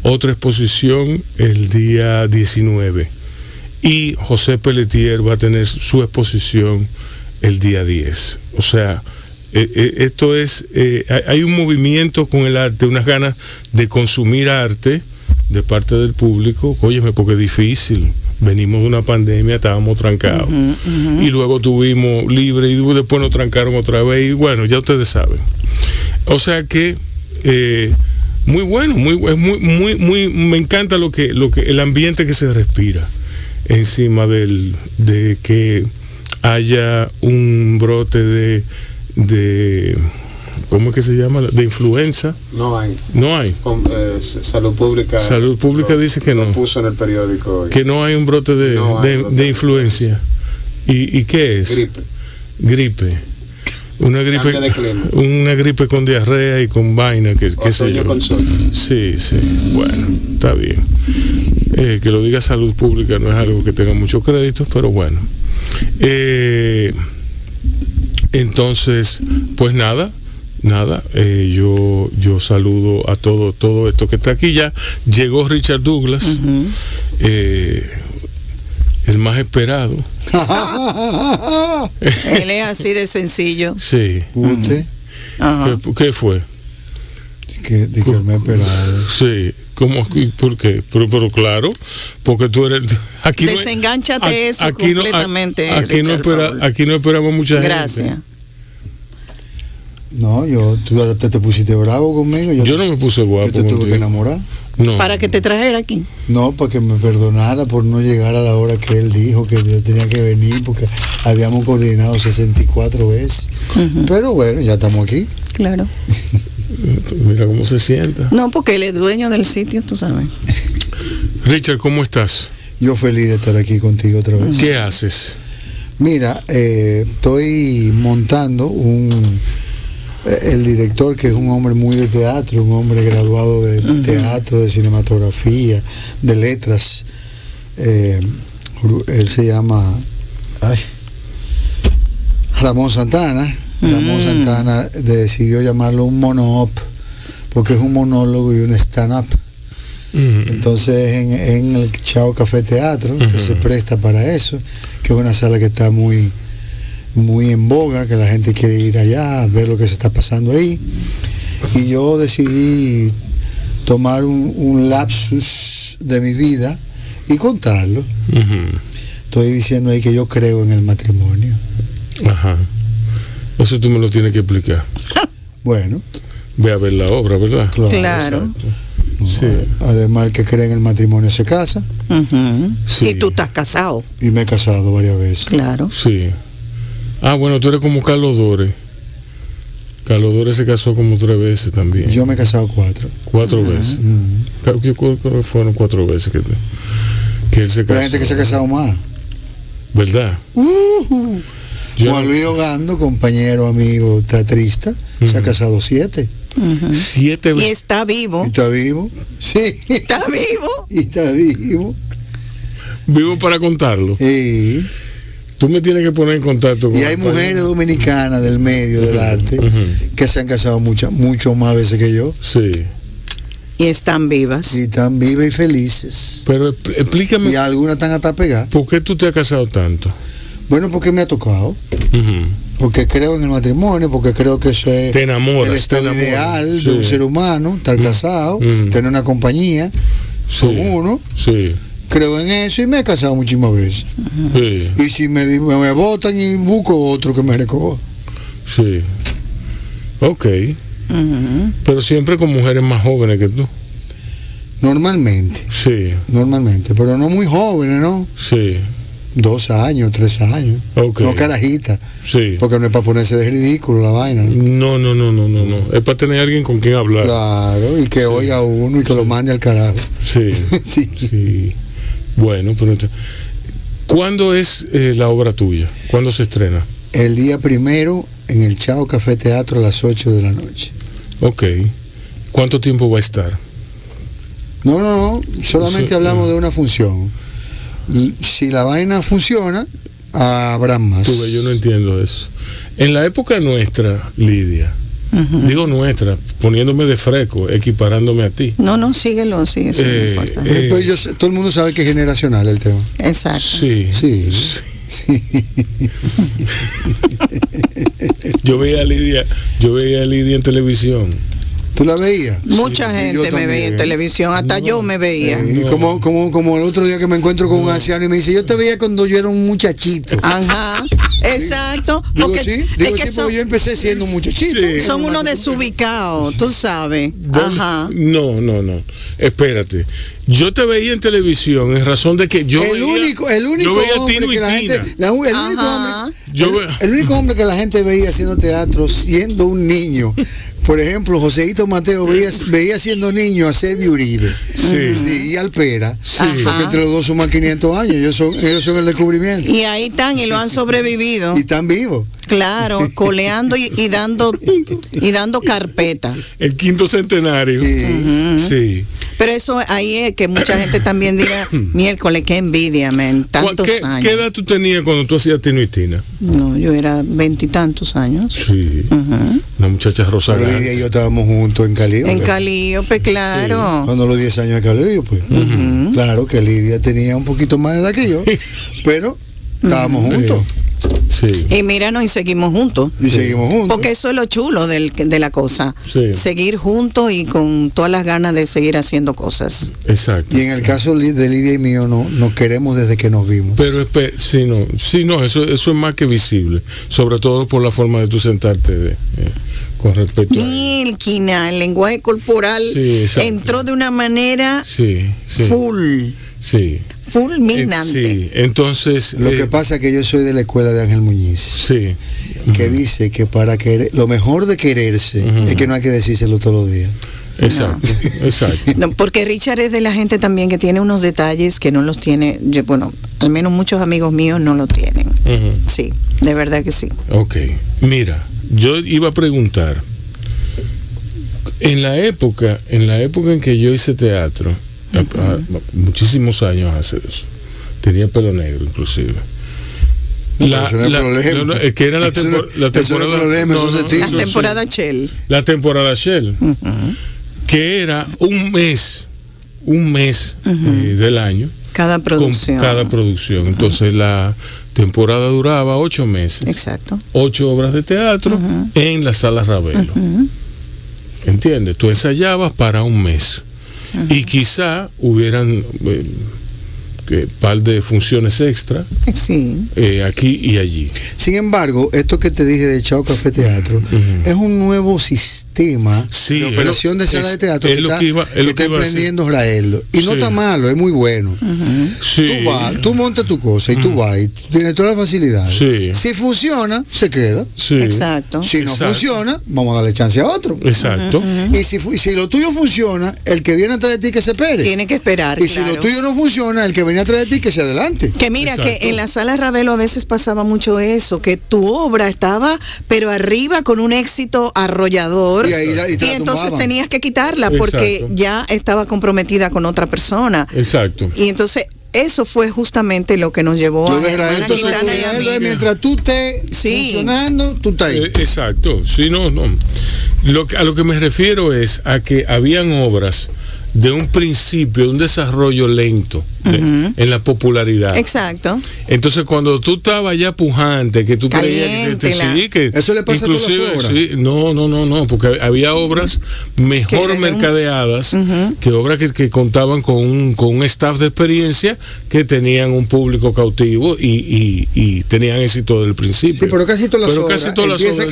Speaker 1: otra exposición el día 19 y José Pelletier va a tener su exposición el día 10. O sea, eh, eh, esto es, eh, hay un movimiento con el arte, unas ganas de consumir arte de parte del público, óyeme, porque es difícil. Venimos de una pandemia, estábamos trancados. Y luego tuvimos libre y después nos trancaron otra vez. Y bueno, ya ustedes saben. O sea que muy bueno, muy, muy, muy, muy, me encanta lo que, lo que, el ambiente que se respira encima del, de que haya un brote de, de ¿cómo es que se llama? De influenza.
Speaker 2: No hay.
Speaker 1: No hay.
Speaker 2: Eh, salud pública.
Speaker 1: Salud pública dice que no.
Speaker 2: puso en el periódico.
Speaker 1: Que no hay un brote de, de, influencia. ¿Y, ¿Y, qué es?
Speaker 2: Gripe.
Speaker 1: Gripe. Una gripe, una gripe con diarrea y con vaina, que, qué sé yo. Sí, sí, bueno, está bien. Eh, que lo diga salud pública no es algo que tenga muchos créditos, pero bueno. Eh, entonces, pues nada, nada, eh, yo, yo saludo a todo, todo esto que está aquí ya. Llegó Richard Douglas, el más esperado. [laughs]
Speaker 3: Él es así de sencillo.
Speaker 1: Sí.
Speaker 2: ¿Usted?
Speaker 1: ¿Qué, fue?
Speaker 2: Que, que me esperado.
Speaker 1: Sí. ¿Cómo? ¿Por qué? Pero, pero claro, porque tú eres...
Speaker 3: Aquí Desengánchate eso completamente.
Speaker 1: aquí, no aquí no esperamos mucha gente.
Speaker 3: Gracias.
Speaker 2: No, yo, tú te, te pusiste bravo conmigo.
Speaker 1: Yo, no me puse guapo.
Speaker 2: Yo te tuve que enamorar.
Speaker 1: No.
Speaker 3: Para que te trajera aquí.
Speaker 2: No, para que me perdonara por no llegar a la hora que él dijo que yo tenía que venir, porque habíamos coordinado 64 veces. Pero bueno, ya estamos aquí.
Speaker 3: Claro. [laughs]
Speaker 1: Mira cómo se sienta.
Speaker 3: No, porque él es dueño del sitio, tú sabes. [laughs]
Speaker 1: Richard, ¿cómo estás?
Speaker 2: Yo feliz de estar aquí contigo otra vez.
Speaker 1: ¿Qué haces?
Speaker 2: Mira, eh, estoy montando un el director que es un hombre muy de teatro, un hombre graduado de teatro, de cinematografía, de letras. Eh, él se llama ay, Ramón Santana. Ramón Santana decidió llamarlo un mono porque es un monólogo y un stand-up. Entonces en, en, el Chao Café Teatro, que se presta para eso, que es una sala que está muy, muy en boga, que la gente quiere ir allá a ver lo que se está pasando ahí. Y yo decidí tomar un, lapsus de mi vida y contarlo. Estoy diciendo ahí que yo creo en el matrimonio.
Speaker 1: Ajá. Eso tú me lo tienes que explicar. [laughs]
Speaker 2: bueno.
Speaker 1: Ve a ver la obra, ¿verdad?
Speaker 3: Claro.
Speaker 2: Además, el que cree en el matrimonio se casa.
Speaker 3: Y tú estás casado.
Speaker 2: Y me he casado varias veces.
Speaker 3: Claro.
Speaker 1: Sí. Ah, bueno, tú eres como Carlos Dore. Carlos Dore se casó como tres veces también.
Speaker 2: Yo me he casado cuatro.
Speaker 1: Cuatro veces. Yo creo que fueron cuatro veces que, que él se casó.
Speaker 2: Hay gente que se ha casado más.
Speaker 1: ¿Verdad?
Speaker 2: Uh Juan Luis Ogando, compañero, amigo, teatrista, se ha casado siete.
Speaker 1: Siete
Speaker 3: veces. Y está vivo.
Speaker 2: Y está vivo. Sí.
Speaker 3: Está vivo.
Speaker 2: y está vivo.
Speaker 1: Vivo para contarlo.
Speaker 2: Sí.
Speaker 1: Tú me tienes que poner en contacto
Speaker 2: con Y hay mujeres dominicanas del medio del arte que se han casado muchas, mucho más veces que yo.
Speaker 1: Sí.
Speaker 3: Y están vivas.
Speaker 2: Y están vivas y felices.
Speaker 1: Pero explícame.
Speaker 2: Y algunas están hasta pegadas.
Speaker 1: ¿Por qué tú te has casado tanto?
Speaker 2: Bueno, porque me ha tocado. Porque creo en el matrimonio, porque creo que eso es
Speaker 1: el
Speaker 2: estado ideal de un ser humano, estar casado, tener una compañía con uno.
Speaker 1: Sí
Speaker 2: creo en eso y me he casado muchísimas veces. Y si me, me votan y busco otro que me recoja.
Speaker 1: Sí. Ok. Pero siempre con mujeres más jóvenes que tú.
Speaker 2: Normalmente.
Speaker 1: Sí.
Speaker 2: Normalmente, pero no muy jóvenes, ¿no?
Speaker 1: Sí.
Speaker 2: Dos años, tres años. No carajita.
Speaker 1: Sí.
Speaker 2: Porque no es para ponerse de ridículo la vaina.
Speaker 1: No, no, no, no, no, no. Es para tener alguien con quien hablar.
Speaker 2: Claro, y que oiga uno y que lo mande al carajo.
Speaker 1: Sí. [laughs] sí. sí. Bueno, pero ¿cuándo es eh, la obra tuya? ¿Cuándo se estrena?
Speaker 2: El día primero en el Chao Café Teatro a las 8 de la noche.
Speaker 1: Ok. ¿Cuánto tiempo va a estar?
Speaker 2: No, no, no. Solamente hablamos de una función. Si la vaina funciona, habrá más.
Speaker 1: yo no entiendo eso. En la época nuestra, Lidia, Digo nuestra, poniéndome de fresco, equiparándome a ti.
Speaker 3: No, no, síguelo, sí, eso
Speaker 2: eh, eh, pues todo el mundo sabe que es generacional el tema.
Speaker 3: Exacto.
Speaker 1: Sí.
Speaker 2: Sí. [laughs]
Speaker 1: yo veía a Lidia, yo veía a Lidia en televisión
Speaker 2: ¿Tú la veías?
Speaker 3: Mucha gente me veía en televisión, hasta yo me veía.
Speaker 2: Y como, como, como el otro día que me encuentro con un anciano y me dice, yo te veía cuando yo era un muchachito.
Speaker 3: Ajá, [laughs] exacto.
Speaker 2: Digo porque, sí, digo sí, porque yo empecé siendo un muchachito.
Speaker 3: Son unos desubicados, tú sabes. Ajá.
Speaker 1: No, no, no. Espérate. Yo te veía en televisión en razón de que yo
Speaker 2: el único el único hombre que la gente el, único hombre, el, único hombre que la gente veía haciendo teatro siendo un niño. Por ejemplo Joséito Mateo veía, veía siendo niño a Sergio Uribe. Sí. y Alpera porque entre los dos suman 500 años ellos son, ellos son el descubrimiento.
Speaker 3: Y ahí están y lo han sobrevivido.
Speaker 2: Y están vivos.
Speaker 3: Claro, [laughs] coleando y, dando y dando carpeta.
Speaker 1: El quinto centenario. Sí.
Speaker 3: Pero eso ahí es que mucha gente también diga, [coughs] miércoles, qué envidia, men, tantos
Speaker 1: ¿Qué,
Speaker 3: años.
Speaker 1: ¿Qué edad tú tenías cuando tú hacías Tino y Tina?
Speaker 3: No, yo era veintitantos años.
Speaker 1: Sí. Una muchacha rosa
Speaker 2: Lidia y yo estábamos juntos en Calíope.
Speaker 3: En Calíope, claro.
Speaker 2: Cuando los 10 años de Calíope, pues. Claro que Lidia tenía un poquito más de edad que yo, [laughs] pero estábamos juntos.
Speaker 1: Y
Speaker 3: míranos y seguimos juntos.
Speaker 2: Y seguimos juntos.
Speaker 3: Porque eso es lo chulo del, de la cosa. Seguir juntos y con todas las ganas de seguir haciendo cosas.
Speaker 1: Exacto.
Speaker 2: Y en el caso de Lidia y mío, no, nos queremos desde que nos vimos.
Speaker 1: Pero sí, no, sí, no eso, eso es más que visible. Sobre todo por la forma de tú sentarte de, eh, con respecto
Speaker 3: a... el lenguaje corporal entró de una manera
Speaker 1: sí,
Speaker 3: full.
Speaker 1: Sí.
Speaker 3: Fulminante.
Speaker 1: Sí, entonces...
Speaker 2: Lo que pasa es que yo soy de la escuela de Ángel Muñiz.
Speaker 1: Sí.
Speaker 2: Que dice que para querer, lo mejor de quererse es que no hay que decírselo todos los días.
Speaker 1: Exacto, exacto.
Speaker 3: porque Richard es de la gente también que tiene unos detalles que no los tiene, bueno, al menos muchos amigos míos no lo tienen. Sí, de verdad que sí.
Speaker 1: Ok, mira, yo iba a preguntar, en la época, en la época en que yo hice teatro, muchísimos años hace eso, tenía pelo negro inclusive.
Speaker 2: la, que era la,
Speaker 1: la temporada
Speaker 3: la temporada Shell
Speaker 1: la temporada Shell que era un mes, un mes eh, del año.
Speaker 3: Cada producción.
Speaker 1: cada producción. Entonces la temporada duraba ocho meses.
Speaker 3: Exacto.
Speaker 1: Ocho obras de teatro en la sala Ravelo. ¿Entiendes? Tú ensayabas para un mes. Y quizá hubieran... Eh, que par de funciones extra [laughs] eh, aquí y allí.
Speaker 2: Sin embargo, esto que te dije de Chao Café Teatro es un nuevo sistema de operación de sala de teatro que, está, que, emprendiendo Israel. Y no está malo, es muy bueno. Tú vas, tú montas tu cosa y tú vas y tienes todas las facilidades. Si funciona, se queda.
Speaker 3: Exacto.
Speaker 2: Si no funciona, vamos a darle chance a otro.
Speaker 1: Exacto.
Speaker 2: Y si, si lo tuyo funciona, el que viene atrás de ti que se espere.
Speaker 3: Tiene que esperar.
Speaker 2: Y si lo tuyo no funciona, el que viene atrás de ti que se adelante.
Speaker 3: Que mira, que en la sala Ravelo a veces pasaba mucho eso, que tu obra estaba, pero arriba con un éxito arrollador. Y, entonces tenías que quitarla porque ya estaba comprometida con otra persona.
Speaker 1: Exacto.
Speaker 3: Y entonces eso fue justamente lo que nos llevó a
Speaker 2: mientras tú estés funcionando, tú estás ahí.
Speaker 1: Eh, exacto, sí, no, no. Lo, a lo que me refiero es a que habían obras de un principio, de un desarrollo lento en la popularidad.
Speaker 3: Exacto.
Speaker 1: Entonces, cuando tú estabas ya pujante, que tú creías que, sí, que
Speaker 2: eso le pasa inclusive, a
Speaker 1: sí, no, no, no, no, porque había obras mejor mercadeadas que obras que, contaban con un, con un staff de experiencia que tenían un público cautivo y, y, tenían éxito desde el principio.
Speaker 2: Sí, pero casi todas las obras,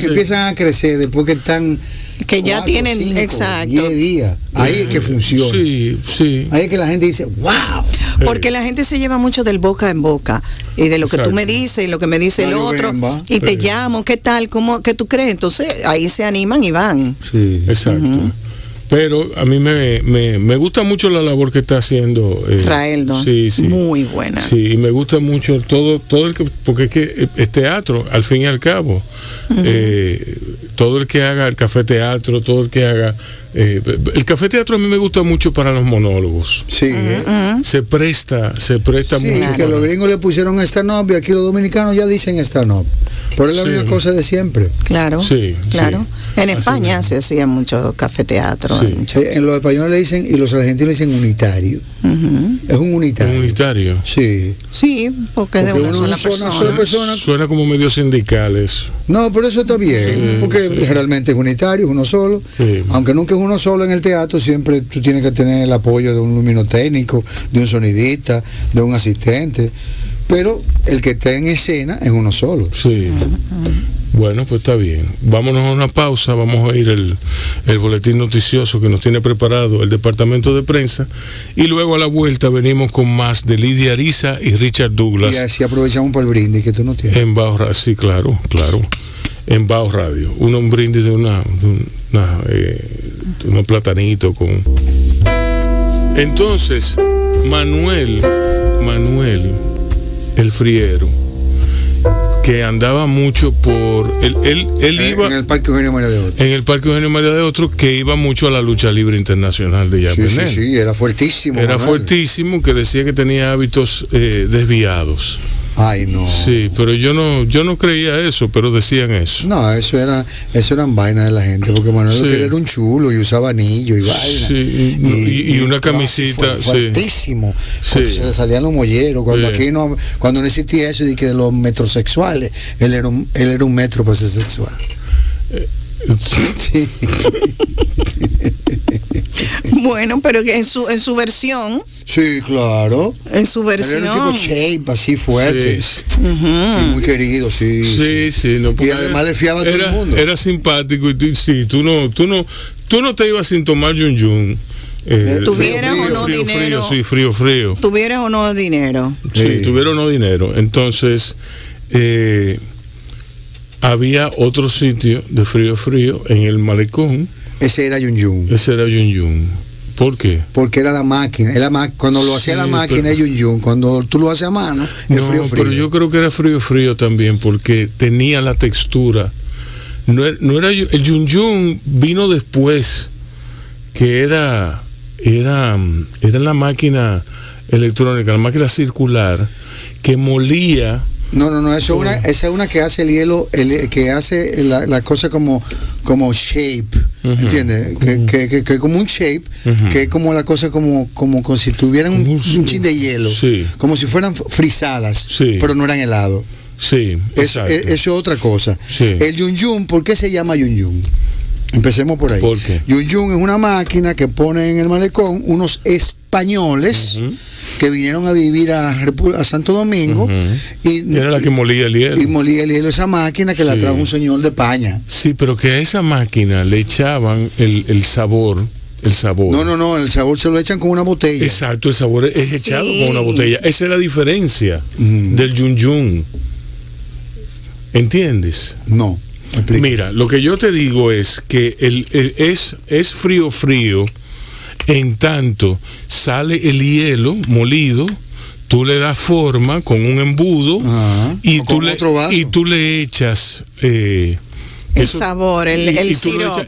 Speaker 2: empiezan, a crecer después que están
Speaker 3: que ya tienen exacto 10
Speaker 2: días. Ahí es que funciona.
Speaker 1: Sí, sí.
Speaker 2: Ahí es que la gente dice, "Wow."
Speaker 3: Porque la gente se lleva mucho del boca en boca y de lo que tú me dices y lo que me dice el otro y te llamo, ¿qué tal? ¿Cómo qué tú crees? Entonces ahí se animan y van.
Speaker 1: Sí, exacto. Pero a mí me, me, gusta mucho la labor que está haciendo
Speaker 3: eh, Raeldo.
Speaker 1: Sí, sí.
Speaker 3: Muy buena.
Speaker 1: Sí, y me gusta mucho todo, todo el que, porque es que es teatro, al fin y al cabo. Eh, todo el que haga el café teatro, todo el que haga eh, el café teatro a mí me gusta mucho para los monólogos.
Speaker 2: Sí.
Speaker 1: Se presta, se presta
Speaker 2: sí,
Speaker 1: mucho.
Speaker 2: que los gringos le pusieron stand-up y aquí los dominicanos ya dicen stand-up. Pero es la misma cosa de siempre.
Speaker 3: Claro. Sí. Claro. En España se hacía mucho café teatro.
Speaker 2: En los españoles le dicen y los argentinos le dicen unitario. Es un unitario.
Speaker 1: unitario.
Speaker 2: Sí.
Speaker 3: Sí, porque, de una, sola,
Speaker 1: persona. Suena como medio sindicales.
Speaker 2: No, pero eso está bien, porque realmente es unitario, es uno solo. Aunque nunca es uno solo en el teatro, siempre tú tienes que tener el apoyo de un luminotécnico, de un sonidista, de un asistente. Pero el que está en escena es uno solo.
Speaker 1: Sí. Bueno, pues está bien. Vámonos a una pausa, vamos a oír el, el, boletín noticioso que nos tiene preparado el departamento de prensa y luego a la vuelta venimos con más de Lidia Ariza y Richard Douglas.
Speaker 2: Y así aprovechamos para el brindis que tú no tienes.
Speaker 1: En Bajo sí, claro, claro. En Bajo Radio. un brindis de una, una eh, unos platanitos con... Entonces, Manuel, Manuel, el friero, que andaba mucho por él, él, él
Speaker 2: eh,
Speaker 1: iba
Speaker 2: en el Parque Eugenio María de Otro
Speaker 1: en el Parque Eugenio María de Otro que iba mucho a la lucha libre internacional de
Speaker 2: Yapenel. Sí, sí, sí, era fuertísimo.
Speaker 1: Era fuertísimo que decía que tenía hábitos eh, desviados.
Speaker 2: Ay, no.
Speaker 1: Sí, pero yo no, yo no creía eso, pero decían eso.
Speaker 2: No, eso era, eso eran vainas de la gente, porque Manuel era un chulo y usaba anillo y vaina.
Speaker 1: Sí, y, una camisita.
Speaker 2: fuertísimo. Sí. Se le salían los molleros. Cuando aquí no, cuando no existía eso de que de los metrosexuales, él era un, él era un metro para ser sexual. Eh, sí. [laughs]
Speaker 3: bueno, pero en su, en su versión
Speaker 2: Sí, claro.
Speaker 3: En su versión.
Speaker 2: Era un tipo shape, así fuerte. Y muy querido, sí.
Speaker 1: Sí, sí. no,
Speaker 2: y además le fiaba a todo el mundo.
Speaker 1: Era simpático y tú, sí, tú no, tú no, tú no te ibas sin tomar yun yun
Speaker 3: Eh, ¿Tuvieras o no
Speaker 1: frío,
Speaker 3: dinero?
Speaker 1: Frío, sí, frío, frío.
Speaker 3: ¿Tuvieras o no dinero?
Speaker 1: Sí, tuvieron o no dinero. Entonces, eh, había otro sitio de frío, frío en el malecón.
Speaker 2: Ese era Yun Yun.
Speaker 1: Ese era Yun Yun. ¿Por qué?
Speaker 2: Porque era la máquina. Era ma cuando lo hacía
Speaker 1: Sí,
Speaker 2: la máquina es Yun Yun. Cuando tú lo haces a mano, es
Speaker 1: No,
Speaker 2: frío, frío.
Speaker 1: pero yo creo que era frío, frío también, porque tenía la textura. No, er- no era el Yun Yun vino después, que era, era, era la máquina electrónica, la máquina circular, que molía.
Speaker 2: No, no, no, eso es una, esa es una que hace el hielo, el, que hace la, la cosa como, como shape,
Speaker 1: Ujú.
Speaker 2: ¿entiendes? Que, que, que, que como un shape,
Speaker 1: Ujú.
Speaker 2: que es como la cosa como, como, como si tuvieran
Speaker 1: un,
Speaker 2: un- chin de hielo,
Speaker 1: Sí.
Speaker 2: como si fueran frisadas,
Speaker 1: Sí.
Speaker 2: pero no eran helado.
Speaker 1: Sí,
Speaker 2: Eso,
Speaker 1: exacto.
Speaker 2: es- eso es otra cosa.
Speaker 1: Sí.
Speaker 2: El Yun Yun, ¿por qué se llama Yun Yun? Empecemos por ahí.
Speaker 1: ¿Por qué?
Speaker 2: Yun Yun es una máquina que pone en el malecón unos españoles que vinieron a vivir a, Santo Domingo y,
Speaker 1: Era la que molía el hielo.
Speaker 2: y molía el hielo esa máquina que la trajo un señor de paña.
Speaker 1: Sí, pero que a esa máquina le echaban el, el sabor, el sabor.
Speaker 2: No, no, no, el sabor se lo echan con una botella.
Speaker 1: Exacto, el sabor es
Speaker 3: Sí.
Speaker 1: echado con una botella. Esa es la diferencia
Speaker 2: Mm.
Speaker 1: del yun yun. ¿Entiendes?
Speaker 2: No, explica.
Speaker 1: Mira, lo que yo te digo es que el, el- es, es frío frío en tanto sale el hielo molido, tú le das forma con un embudo
Speaker 2: Ajá.
Speaker 1: y, tú
Speaker 2: con
Speaker 1: le,
Speaker 2: otro vaso.
Speaker 1: y tú le echas eh,
Speaker 3: El
Speaker 1: eso-
Speaker 3: sabor, el,
Speaker 1: y-
Speaker 3: el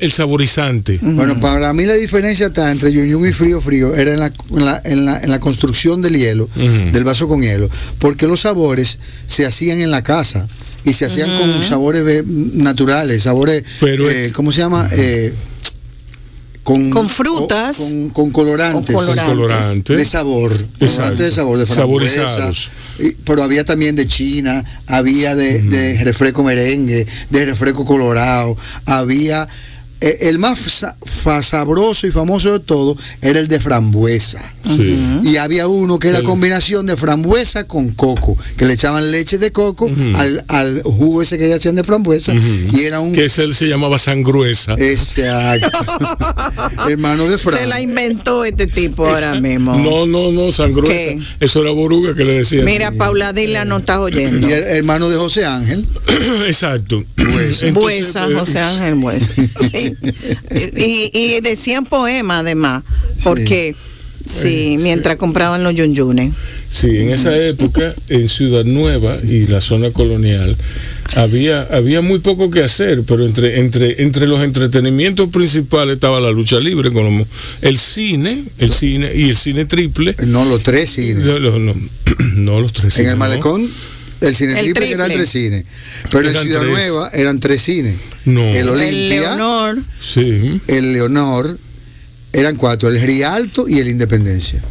Speaker 1: y saborizante.
Speaker 2: Bueno, para mí la diferencia está entre Yun Yun y Frío Frío era en la, en la, en la, en la construcción del hielo, del vaso con hielo, porque los sabores se hacían en la casa y se hacían con sabores naturales, sabores,
Speaker 1: Pero
Speaker 2: eh, ¿cómo se llama? Eh, con,
Speaker 3: Con frutas.
Speaker 2: o- con, con colorantes.
Speaker 3: Con
Speaker 1: colorantes.
Speaker 2: De sabor, colorantes de sabor, de frambuesa,
Speaker 1: Saborizados.
Speaker 2: y- pero había también de China, había de, de refresco merengue, de refresco colorado, había el más sabroso y famoso de todo era el de frambuesa.
Speaker 1: Sí.
Speaker 2: Y había uno que era
Speaker 1: El-
Speaker 2: combinación de frambuesa con coco, que le echaban leche de coco al, al jugo ese que hacían de frambuesa y era un
Speaker 1: Que ese se llamaba sangruesa.
Speaker 2: exacto [laughs] hermano de Fran.
Speaker 3: Se la inventó este tipo ahora mismo.
Speaker 1: No, no, no, sangruesa.
Speaker 3: ¿Qué?
Speaker 1: Eso era boruga que le decía.
Speaker 3: Mira, Paula Dila no estás oyendo.
Speaker 2: Y el hermano de José Ángel. [coughs]
Speaker 1: Exacto.
Speaker 2: Buesa.
Speaker 1: Entonces,
Speaker 3: Buesa,
Speaker 1: eh,
Speaker 3: José Ángel Buesa. Sí. Y, y decían poema además, porque sí, mientras compraban los yunyunes.
Speaker 1: Sí, en esa época, en Ciudad Nueva y la zona colonial, había, había muy poco que hacer, pero entre, entre, entre los entretenimientos principales estaba la lucha libre, como el cine, el cine y el cine triple.
Speaker 2: No, los tres cines.
Speaker 1: No, no, no, [clears throat] no, los tres
Speaker 2: En
Speaker 1: cines,
Speaker 2: el
Speaker 1: no.
Speaker 2: malecón, el cine
Speaker 3: El
Speaker 2: triple, eran tres cines. Pero en Ciudad
Speaker 1: tres.
Speaker 2: Nueva eran tres cines.
Speaker 1: No.
Speaker 2: El
Speaker 3: El
Speaker 2: Olimpia,
Speaker 3: Leonor,
Speaker 1: Sí,
Speaker 2: el Leonor, eran cuatro, el Rialto y el Independencia.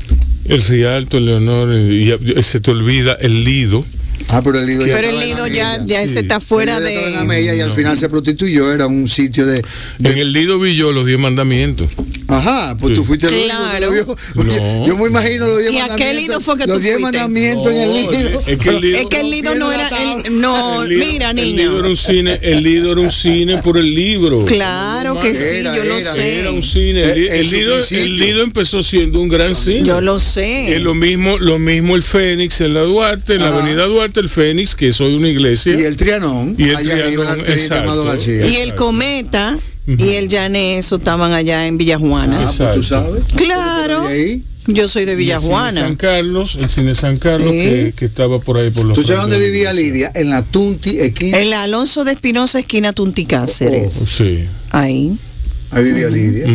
Speaker 1: el Rialto, el Leonor, y, y se te olvida el Lido.
Speaker 2: Ah, pero el Lido ya
Speaker 3: pero el Lido ya, ya
Speaker 1: Sí.
Speaker 3: está fuera
Speaker 2: El Lido
Speaker 3: de.
Speaker 2: mella y al
Speaker 1: No.
Speaker 2: final se prostituyó, era un sitio de... de-
Speaker 1: En el Lido vi yo los diez mandamientos.
Speaker 2: Ajá, pues
Speaker 1: Sí.
Speaker 2: tú fuiste el
Speaker 3: Claro.
Speaker 2: Oye,
Speaker 1: No.
Speaker 2: Yo me imagino los diez
Speaker 3: ¿Y a qué
Speaker 2: mandamientos.
Speaker 3: Lido fue que tú
Speaker 2: Los diez
Speaker 3: fuiste?
Speaker 2: mandamientos en el
Speaker 1: No,
Speaker 2: Lido.
Speaker 1: es que el Lido-
Speaker 3: Es que el Lido no era. el- no, [laughs]
Speaker 1: El Lido-
Speaker 3: mira,
Speaker 1: El
Speaker 3: niño.
Speaker 1: Lido era un cine, el Lido era un cine por el libro.
Speaker 3: Claro que sí,
Speaker 2: Era,
Speaker 3: yo lo
Speaker 2: era,
Speaker 3: sé.
Speaker 1: Era un cine. El,
Speaker 2: Eh,
Speaker 1: el Lido, el Lido empezó siendo un gran cine.
Speaker 3: Yo lo sé.
Speaker 1: Es lo mismo, lo mismo el Fénix en la Duarte, en la avenida Duarte, el Fénix, que soy una iglesia.
Speaker 2: Y el Trianón,
Speaker 1: Y el
Speaker 2: allá
Speaker 1: Trianón, exacto.
Speaker 2: García.
Speaker 3: Y el Cometa y el Llaneso estaban allá en Villajuana.
Speaker 2: Ah, pues tú sabes.
Speaker 3: Claro. Yo soy de
Speaker 1: cine San
Speaker 3: Villajuana.
Speaker 1: Carlos, el cine San Carlos, que, que estaba por ahí por los
Speaker 2: ¿Tú sabes dónde vivía Lidia? En la Tunti esquina.
Speaker 3: En la Alonso de Espinosa, esquina Tunti Cáceres.
Speaker 1: Sí.
Speaker 3: Ahí.
Speaker 2: Ahí vivía Lidia.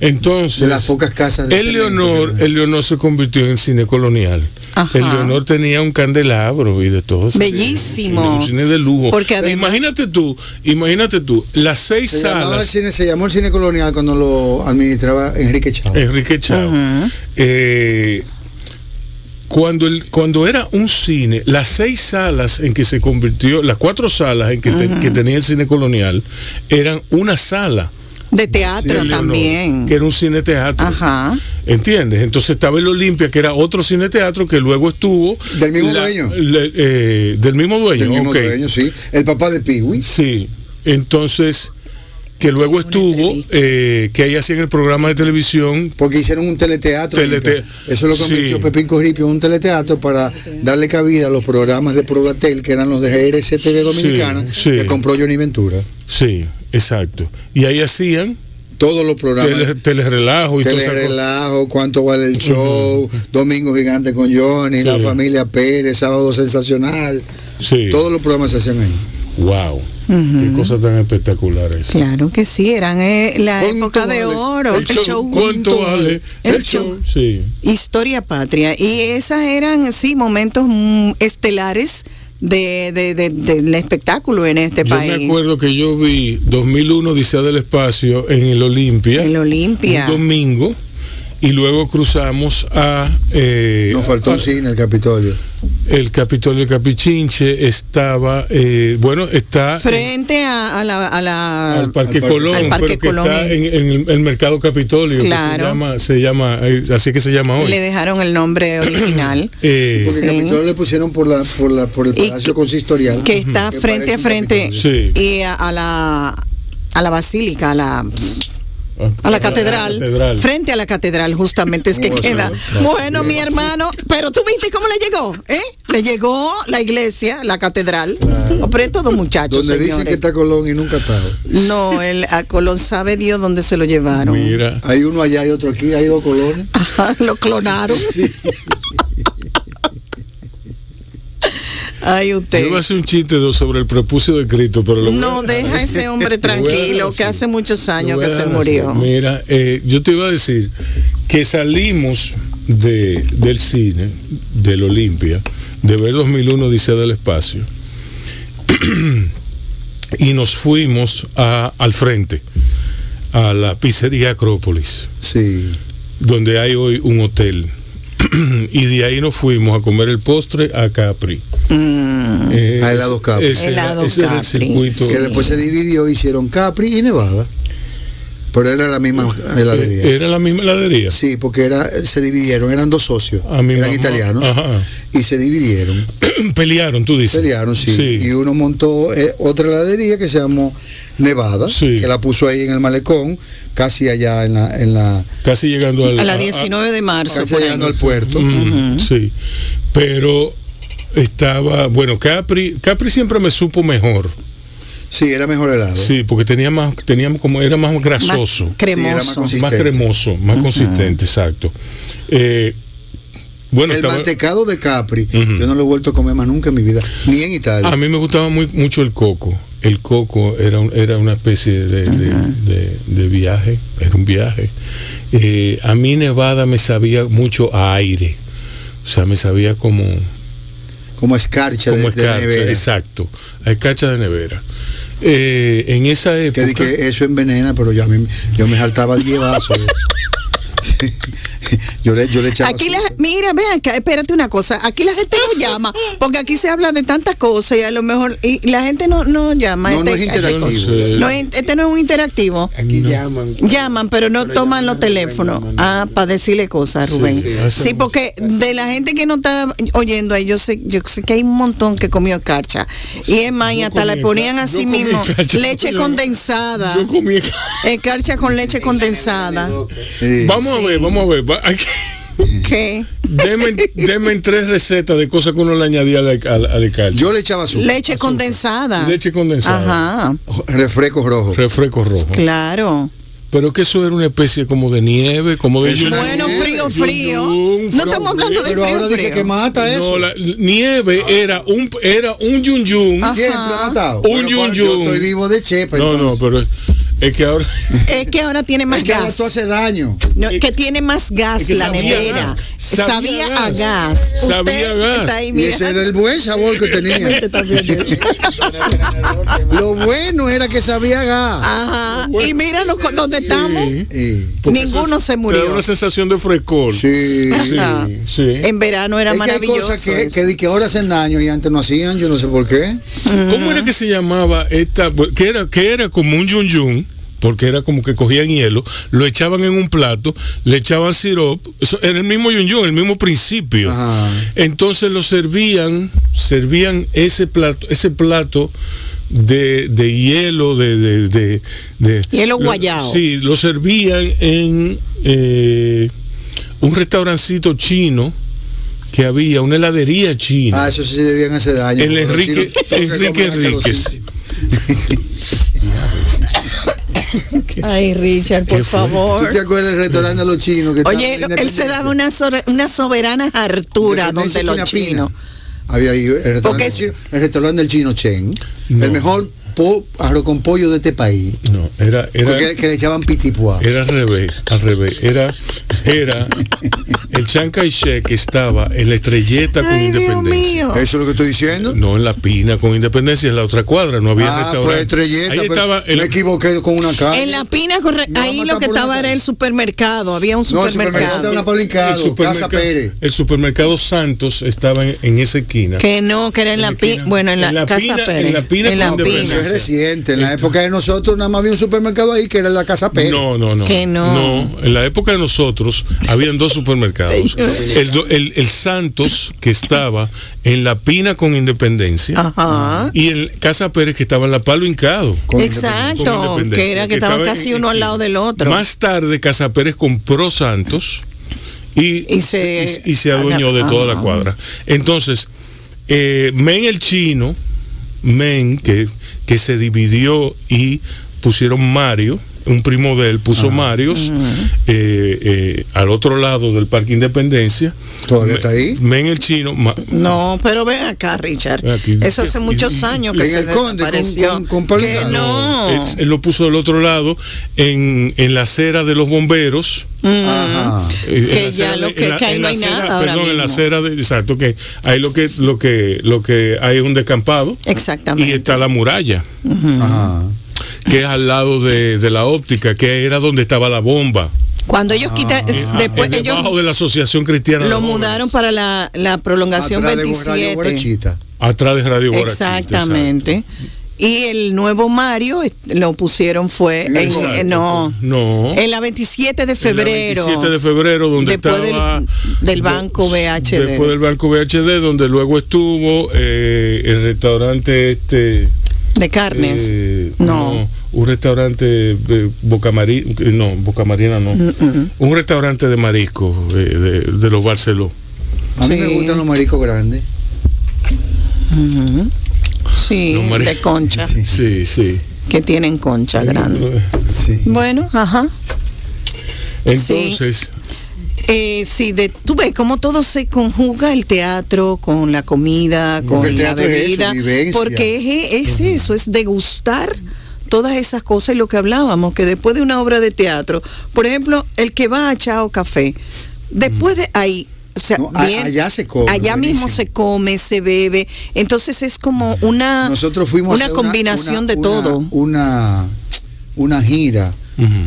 Speaker 1: Entonces,
Speaker 2: De las pocas casas de
Speaker 1: el Leonor, el Leonor se convirtió en cine colonial.
Speaker 3: Ajá.
Speaker 1: El Leonor tenía un candelabro y de todo.
Speaker 3: Bellísimo.
Speaker 1: Un cine de lujo.
Speaker 3: Porque además-
Speaker 1: imagínate tú, imagínate tú, las seis
Speaker 2: Se, llamaba el
Speaker 1: salas.
Speaker 2: cine, se llamó el cine colonial cuando lo administraba Enrique Chávez.
Speaker 1: Enrique Chao. Eh, cuando, el, cuando era un cine, las seis salas en que se convirtió, las cuatro salas en que, te- que tenía el cine colonial, eran una sala.
Speaker 3: De teatro también.
Speaker 1: Que era un cine teatro.
Speaker 3: Ajá.
Speaker 1: ¿Entiendes? Entonces estaba el Olimpia, que era otro cine teatro que luego estuvo.
Speaker 2: ¿Del mismo
Speaker 1: la-
Speaker 2: dueño?
Speaker 1: le- eh, del mismo dueño.
Speaker 2: Del mismo
Speaker 1: ok.
Speaker 2: dueño, sí. El papá de Piwi.
Speaker 1: Sí. Entonces, que luego estuvo, eh, que ahí hacían el programa de televisión.
Speaker 2: Porque hicieron un teleteatro. Eso es lo convirtió Pepín Corripio en un teleteatro para darle cabida a los programas de Prodatel, que eran los de GRCTV Dominicana, que compró Johnny Ventura.
Speaker 1: Sí, exacto. Y ahí hacían
Speaker 2: todos los programas.
Speaker 1: telerelajo y
Speaker 2: Telerelajo, cuánto vale el show, Domingo Gigante con Johnny, La Familia Pérez, Sábado Sensacional. Sí. Todos los programas se hacían ahí.
Speaker 1: Wow. Qué cosa tan espectacular
Speaker 3: Claro que sí, eran eh, la época de oro.
Speaker 1: El, show, ¿Cuánto vale?
Speaker 3: El, show. Sí. Historia patria. Y esas eran, sí, momentos mm, estelares de, de, del espectáculo en este país.
Speaker 1: Yo me acuerdo que yo vi 2001 Odisea del Espacio en el Olimpia.
Speaker 3: En el Olimpia.
Speaker 1: Un domingo y luego cruzamos a...
Speaker 2: Eh, Nos faltó sí en el Capitolio.
Speaker 1: El Capitolio de Capichinche estaba, eh, bueno, está...
Speaker 3: Frente a, la,
Speaker 1: al Parque Colón, al parque Colón está en, el Mercado Capitolio, claro. se llama, se llama eh, así que se llama hoy.
Speaker 3: Le dejaron el nombre original. [clears throat]
Speaker 2: eh, porque el Capitolio le pusieron por, la, por, la, por el Palacio Consistorial.
Speaker 3: Que está frente a frente y a, la, a la Basílica, a la a la catedral, frente a la catedral justamente es que queda. bueno, mi hermano, pero tú viste cómo le llegó, ¿eh? Le llegó la iglesia, la catedral. Claro. Pero es todo muchacho,
Speaker 2: Donde dicen que está Colón y nunca está.
Speaker 3: No, el, a Colón sabe Dios dónde se lo llevaron.
Speaker 2: Mira. Hay uno allá y otro aquí, hay dos colones.
Speaker 3: Ajá, lo clonaron. Ay, usted.
Speaker 1: Yo voy a hacer un chiste sobre el prepucio de Cristo, pero
Speaker 3: No, deja a ese hombre [laughs] tranquilo, que hace muchos años que se murió.
Speaker 1: Mira, eh, yo te iba a decir que salimos de, del cine, del Olimpia, de ver 2001 Dice del Espacio, [clears throat] y nos fuimos a, al frente, a la pizzería Acrópolis.
Speaker 2: Sí.
Speaker 1: Donde hay hoy un hotel. [clears throat] y de ahí nos fuimos a comer el postre a Capri.
Speaker 2: Mm. Eh, a helado Capri.
Speaker 3: helado Capri.
Speaker 2: Que después se dividió, hicieron Capri y Nevada. Pero era la misma heladería.
Speaker 1: ¿Era la misma heladería?
Speaker 2: Sí, porque era, se dividieron, eran dos socios, eran italianos, y se dividieron. [clears throat]
Speaker 1: Pelearon, tú dices.
Speaker 2: Pelearon, sí. Y uno montó eh, otra heladería que se llamó Nevada, que la puso ahí en el malecón, casi allá en la... En la
Speaker 1: casi llegando
Speaker 3: al, a la 19 de marzo.
Speaker 2: Casi llegando al puerto.
Speaker 1: Sí, pero estaba, bueno, Capri, Capri siempre me supo mejor.
Speaker 2: Sí, era mejor helado.
Speaker 1: Sí, porque tenía más, teníamos como era más grasoso.
Speaker 3: Más cremoso.
Speaker 1: más, cremoso, más consistente, exacto. Eh,
Speaker 2: bueno, el mantecado de Capri, yo no lo he vuelto a comer más nunca en mi vida, ni en Italia.
Speaker 1: A mí me gustaba muy, mucho el coco. El coco era, era una especie de, viaje, era un viaje. Eh, a mí Nevada me sabía mucho a aire, o sea, me sabía como
Speaker 2: como escarcha, de, nevera.
Speaker 1: Exacto, escarcha de nevera. Eh, en esa época.
Speaker 2: Que, que eso envenena, pero yo, a mí, yo me saltaba 10 vasos. [laughs] [laughs] yo le, yo le echaba
Speaker 3: aquí la, mira, vean, espérate una cosa, aquí la gente no [laughs] llama, porque aquí se habla de tantas cosas y a lo mejor y la gente no, no llama.
Speaker 2: No, este, no es interactivo.
Speaker 3: No, este no es un interactivo.
Speaker 2: Aquí llaman.
Speaker 3: Llaman, pero no toman los teléfonos. ah, para decirle cosas, Rubén. Sí, porque de la gente que no está oyendo ahí, yo sé, yo sé que hay un montón que comió carcha. Y es más, y hasta le ponían así mismo leche condensada. Yo comí carcha con leche condensada.
Speaker 1: Vamos a ver, vamos a ver.
Speaker 3: ¿Qué?
Speaker 1: Deme, tres recetas de cosas que uno le añadía al, al,
Speaker 2: Yo le echaba azúcar.
Speaker 3: Leche condensada.
Speaker 1: Leche condensada.
Speaker 3: Ajá.
Speaker 2: Refresco rojo.
Speaker 1: Refresco rojo.
Speaker 3: Claro.
Speaker 1: Pero que eso era una especie como de nieve, como de
Speaker 3: Bueno, frío, frío. no estamos hablando de
Speaker 2: pero
Speaker 3: frío,
Speaker 2: ahora que mata eso.
Speaker 1: No, la nieve era un era un yun yun.
Speaker 2: Siempre ha matado.
Speaker 1: Un yun yun.
Speaker 2: Yo estoy vivo de chepa.
Speaker 1: No, no, pero es que ahora.
Speaker 3: Es que ahora tiene más
Speaker 2: es que
Speaker 3: gas.
Speaker 2: Ahora hace daño.
Speaker 3: No, que tiene más gas la nevera. Sabía, a gas.
Speaker 1: Sabía gas.
Speaker 2: y ese era el buen sabor que tenía. [laughs] Lo bueno era que sabía gas.
Speaker 3: Ajá. y míranos dónde estamos. Ninguno se murió.
Speaker 1: Era una sensación de frescor.
Speaker 2: Sí.
Speaker 1: sí.
Speaker 3: En verano era maravilloso.
Speaker 2: hay cosas que, que, ahora hacen daño y antes no hacían, yo no sé por qué.
Speaker 1: ¿Cómo era que se llamaba esta? Que era, que era como un yun yun porque era como que cogían hielo, lo echaban en un plato, le echaban sirop, eso era el mismo yun el mismo principio. Entonces lo servían, servían ese plato, ese plato de, de hielo, de, de, de, de-
Speaker 3: Hielo
Speaker 1: lo-
Speaker 3: guayao.
Speaker 1: Sí, lo servían en eh, un restaurancito chino que había, una heladería china.
Speaker 2: Ah, eso sí debían hacer daño.
Speaker 1: El Enrique- Enrique Enríquez. [laughs] [laughs]
Speaker 3: Ay, Richard, por favor.
Speaker 2: ¿Tú te acuerdas del restaurante de los chinos? Que
Speaker 3: Oye,
Speaker 2: la
Speaker 3: él se daba una, sobre- una soberana hartura
Speaker 2: Independencia,
Speaker 3: donde los chinos.
Speaker 2: Había ahí el restaurante,
Speaker 3: Porque-
Speaker 2: del chino, el restaurante del chino Chen.
Speaker 1: No.
Speaker 2: El mejor po- arroz con pollo de este país.
Speaker 1: No, era, era,
Speaker 2: que le echaban pitipuá.
Speaker 1: era al revés, al revés. Era, era el Chiang Kai-shek que estaba en la estrelleta con
Speaker 3: Ay, Dios
Speaker 1: independencia.
Speaker 3: mío.
Speaker 2: Eso es lo que estoy diciendo.
Speaker 1: No en la pina con independencia, en la otra cuadra, no había
Speaker 2: ah,
Speaker 1: restaurante.
Speaker 2: pues estrelleta.
Speaker 1: Ahí
Speaker 2: pues,
Speaker 1: estaba el-
Speaker 2: me equivoqué con una calle.
Speaker 3: En la pina, corre-
Speaker 2: No,
Speaker 3: ahí lo que estaba era el supermercado, había un
Speaker 2: No, el supermercado
Speaker 3: supermercado.
Speaker 2: la Paulincado, Casa Pérez.
Speaker 1: el supermercado Santos estaba en, en esa esquina.
Speaker 3: Que no, que era en la pina, bueno, en la,
Speaker 1: En la
Speaker 3: Casa
Speaker 1: Pina-
Speaker 3: Pérez.
Speaker 1: en la Pina
Speaker 3: En la Pina.
Speaker 2: Es reciente. En la época de nosotros nada más había un supermercado ahí que era la Casa Pérez.
Speaker 1: No, no, no.
Speaker 3: Que no.
Speaker 1: No, en la época de nosotros habían dos supermercados. [laughs] El, el- el Santos, que estaba en La Pina con Independencia,
Speaker 3: Ajá.
Speaker 1: y el Casa Pérez, que estaba en La Palo Hincado.
Speaker 2: Con
Speaker 3: Exacto, que era que estaban
Speaker 1: estaba
Speaker 3: casi uno al lado del otro.
Speaker 1: Más tarde, Casa Pérez compró Santos y,
Speaker 3: Y se-
Speaker 1: y- y se adueñó de toda la cuadra. Entonces, eh, Men el chino, Men, que, que se dividió y pusieron Mario, un primo de él puso Marios eh, eh, al otro lado del Parque Independencia.
Speaker 2: ¿Todavía está ahí?
Speaker 1: Men el chino, ma-
Speaker 3: No, pero ven acá, Richard.
Speaker 1: Ven aquí.
Speaker 3: Eso hace muchos años que se
Speaker 2: el Conde, con-
Speaker 3: desapareció.
Speaker 2: con- con Pablo
Speaker 3: que no.
Speaker 1: él, él lo puso del otro lado en, en la acera de los bomberos.
Speaker 3: Mm.
Speaker 2: Ajá.
Speaker 1: Eh,
Speaker 3: Que ya lo que-
Speaker 1: en la-
Speaker 3: que ahí no hay nada ahora
Speaker 1: Perdón, en la
Speaker 3: mismo.
Speaker 1: acera de, exacto, que ahí lo que lo que lo que hay es un descampado
Speaker 3: Exactamente.
Speaker 1: y está la muralla,
Speaker 2: Ajá.
Speaker 1: Que es al lado de, de la óptica, que era donde estaba la bomba.
Speaker 3: Cuando ellos quitan,
Speaker 1: Ah,
Speaker 3: después
Speaker 1: es
Speaker 3: ellos
Speaker 1: de la Asociación Cristiana.
Speaker 3: lo mudaron para la, la prolongación
Speaker 2: Atrás de Radio
Speaker 3: 27.
Speaker 2: Guarachita.
Speaker 1: atrás de Radio Guarachita,
Speaker 3: Exactamente. Y el nuevo Mario lo pusieron fue
Speaker 2: En el
Speaker 3: en, no,
Speaker 1: No.
Speaker 3: en la 27 de
Speaker 1: En la
Speaker 3: febrero.
Speaker 1: 27 de febrero, donde
Speaker 3: después
Speaker 1: estaba.
Speaker 3: del, del banco VHD.
Speaker 1: Después del banco VHD, donde luego estuvo eh, el restaurante este.
Speaker 3: De carnes.
Speaker 1: Eh,
Speaker 3: no.
Speaker 1: un restaurante de Boca Marina, no, Boca Marina no.
Speaker 3: Mm,
Speaker 1: Un restaurante de marisco eh, de, de los Barceló.
Speaker 2: A mí me
Speaker 3: Sí.
Speaker 2: gustan los mariscos grandes.
Speaker 3: Ujú. Sí,
Speaker 1: Los
Speaker 3: de concha,
Speaker 2: Sí.
Speaker 1: Sí, sí.
Speaker 3: que tienen concha grande.
Speaker 2: Sí.
Speaker 3: Bueno, ajá.
Speaker 1: Entonces,
Speaker 3: Eh, sí, de, tú ves cómo todo se conjuga el teatro con la comida, con
Speaker 2: Porque
Speaker 3: la
Speaker 2: teatro es eso,
Speaker 3: bebida, porque es, es eso, es degustar todas esas cosas y lo que hablábamos, que después de una obra de teatro, por ejemplo, el que va a Chao Café, después de ahí, o sea,
Speaker 2: No, a-
Speaker 3: bien,
Speaker 2: allá se come,
Speaker 3: allá mismo se come, se bebe, entonces es como una,
Speaker 2: Nosotros fuimos
Speaker 3: una combinación
Speaker 2: una-
Speaker 3: de todo.
Speaker 2: Una, una gira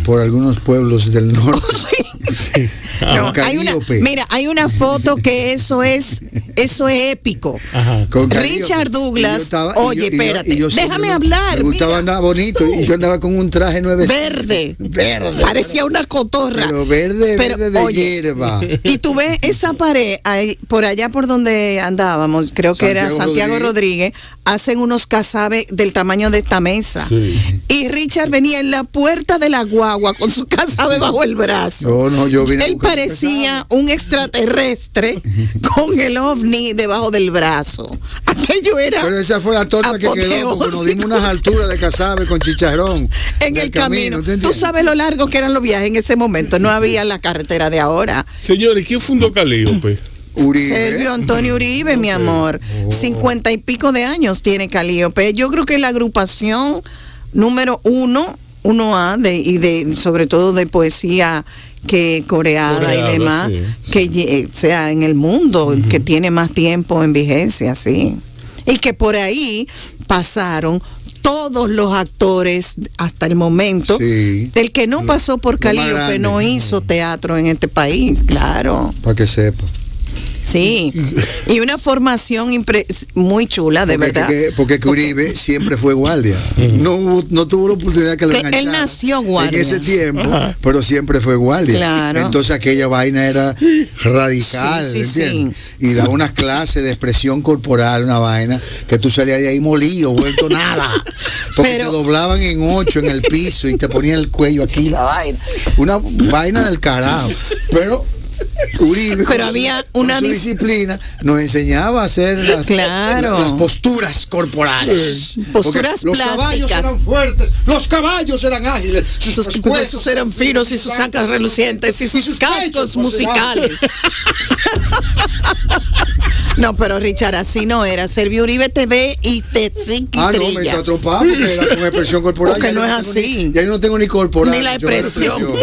Speaker 2: Por algunos pueblos del norte. [laughs]
Speaker 3: No,
Speaker 2: Con
Speaker 3: hay una, mira, hay una foto que eso es, eso es épico.
Speaker 1: ajá.
Speaker 2: Con.
Speaker 3: Richard Douglas,
Speaker 2: estaba-
Speaker 3: oye,
Speaker 2: yo- y yo-
Speaker 3: espérate,
Speaker 2: y yo siempre
Speaker 3: déjame
Speaker 2: me-
Speaker 3: hablar.
Speaker 2: Me gustaba
Speaker 3: mira.
Speaker 2: andar bonito y yo andaba con un traje nueve.
Speaker 3: Verde.
Speaker 2: Verde.
Speaker 3: Parecía una cotorra.
Speaker 2: Pero verde,
Speaker 3: Pero,
Speaker 2: verde de
Speaker 3: oye,
Speaker 2: hierba.
Speaker 3: Y tú ves esa pared, ahí, por allá por donde andábamos, creo que era
Speaker 2: Santiago
Speaker 3: Rodríguez. hacen unos casabes del tamaño de esta mesa.
Speaker 1: Sí.
Speaker 3: Y Richard venía en la puerta de la guagua con su casabe [laughs] bajo el brazo.
Speaker 2: No, no, yo vine
Speaker 3: Él parecía un extraterrestre [laughs] con el ovni debajo del brazo. [laughs] Aquello era
Speaker 2: Pero esa fue la torta que quedó porque nos dimos unas alturas de casabe con chicharrón.
Speaker 3: en
Speaker 2: del
Speaker 3: el camino.
Speaker 2: ¿te
Speaker 3: Tú sabes lo largo que eran los viajes en ese momento. No había la carretera de ahora.
Speaker 1: Señores, ¿quién fundó Calíope?
Speaker 2: Uribe.
Speaker 3: Sergio Antonio Uribe, mi amor. Cincuenta y pico de años tiene Calíope. Yo creo que la agrupación número uno, uno A, de, y de, sobre todo de poesía que coreada,
Speaker 1: Coreada,
Speaker 3: y demás,
Speaker 1: sí.
Speaker 3: que lle- sea en el mundo, que tiene más tiempo en vigencia, sí. Y que por ahí pasaron todos los actores hasta el momento.
Speaker 2: Sí.
Speaker 3: El que no pasó por
Speaker 2: más
Speaker 3: Calíope no hizo teatro en este país, claro.
Speaker 2: Para que sepa.
Speaker 3: Sí. [laughs] Y una formación muy chula, de verdad.
Speaker 2: porque que Uribe siempre fue guardia. No, no tuvo la oportunidad que lo.
Speaker 3: Él nació guardia.
Speaker 2: En ese tiempo, pero siempre fue guardia.
Speaker 3: Claro.
Speaker 2: Entonces aquella vaina era radical, sí, sí, Y daba unas clases de expresión corporal, una vaina, que tú salías de ahí molido, vuelto nada. [laughs] Porque te doblaban en ocho en el piso y te ponían el cuello aquí, la vaina. Una vaina del carajo. Pero Uribe,
Speaker 3: pero había una
Speaker 2: disciplina nos enseñaba a hacer las, las posturas corporales.
Speaker 3: Posturas los
Speaker 2: caballos eran fuertes los caballos eran ágiles
Speaker 3: sus, huesos eran finos y sus sacas relucientes y sus, cascos musicales. no pero Richard así no era. Servio Uribe te ve y te
Speaker 2: ah no me está trompado porque era con expresión corporal.
Speaker 3: Porque no es así.
Speaker 2: ya no tengo ni corporal
Speaker 3: ni la expresión [laughs]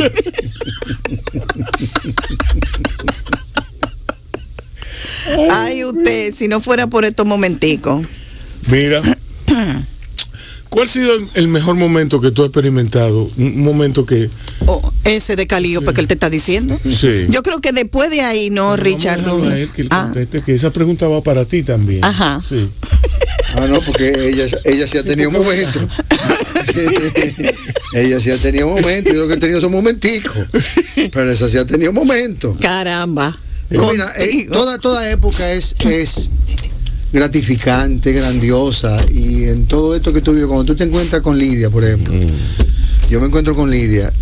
Speaker 3: Ay, usted, si no fuera por estos momenticos.
Speaker 1: Mira. ¿Cuál ha sido el mejor momento que tú has experimentado? Un momento que...
Speaker 3: Oh, ese de Calío, porque él te está diciendo.
Speaker 1: Sí.
Speaker 3: Yo creo que después de ahí, no, Richard.
Speaker 1: que, ah. que esa pregunta va para ti también.
Speaker 3: Ajá.
Speaker 1: Sí.
Speaker 2: Ah, no, porque ella, ella sí ha tenido momentos. [laughs] ella sí ha tenido momentos. Yo lo que he tenido son momenticos. Pero esa sí ha tenido momentos.
Speaker 3: Caramba.
Speaker 2: Mira, eh, toda, toda época es, es gratificante, grandiosa. Y en todo esto que tú vives, cuando tú te encuentras con Lidia, por ejemplo, mm. yo me encuentro con Lidia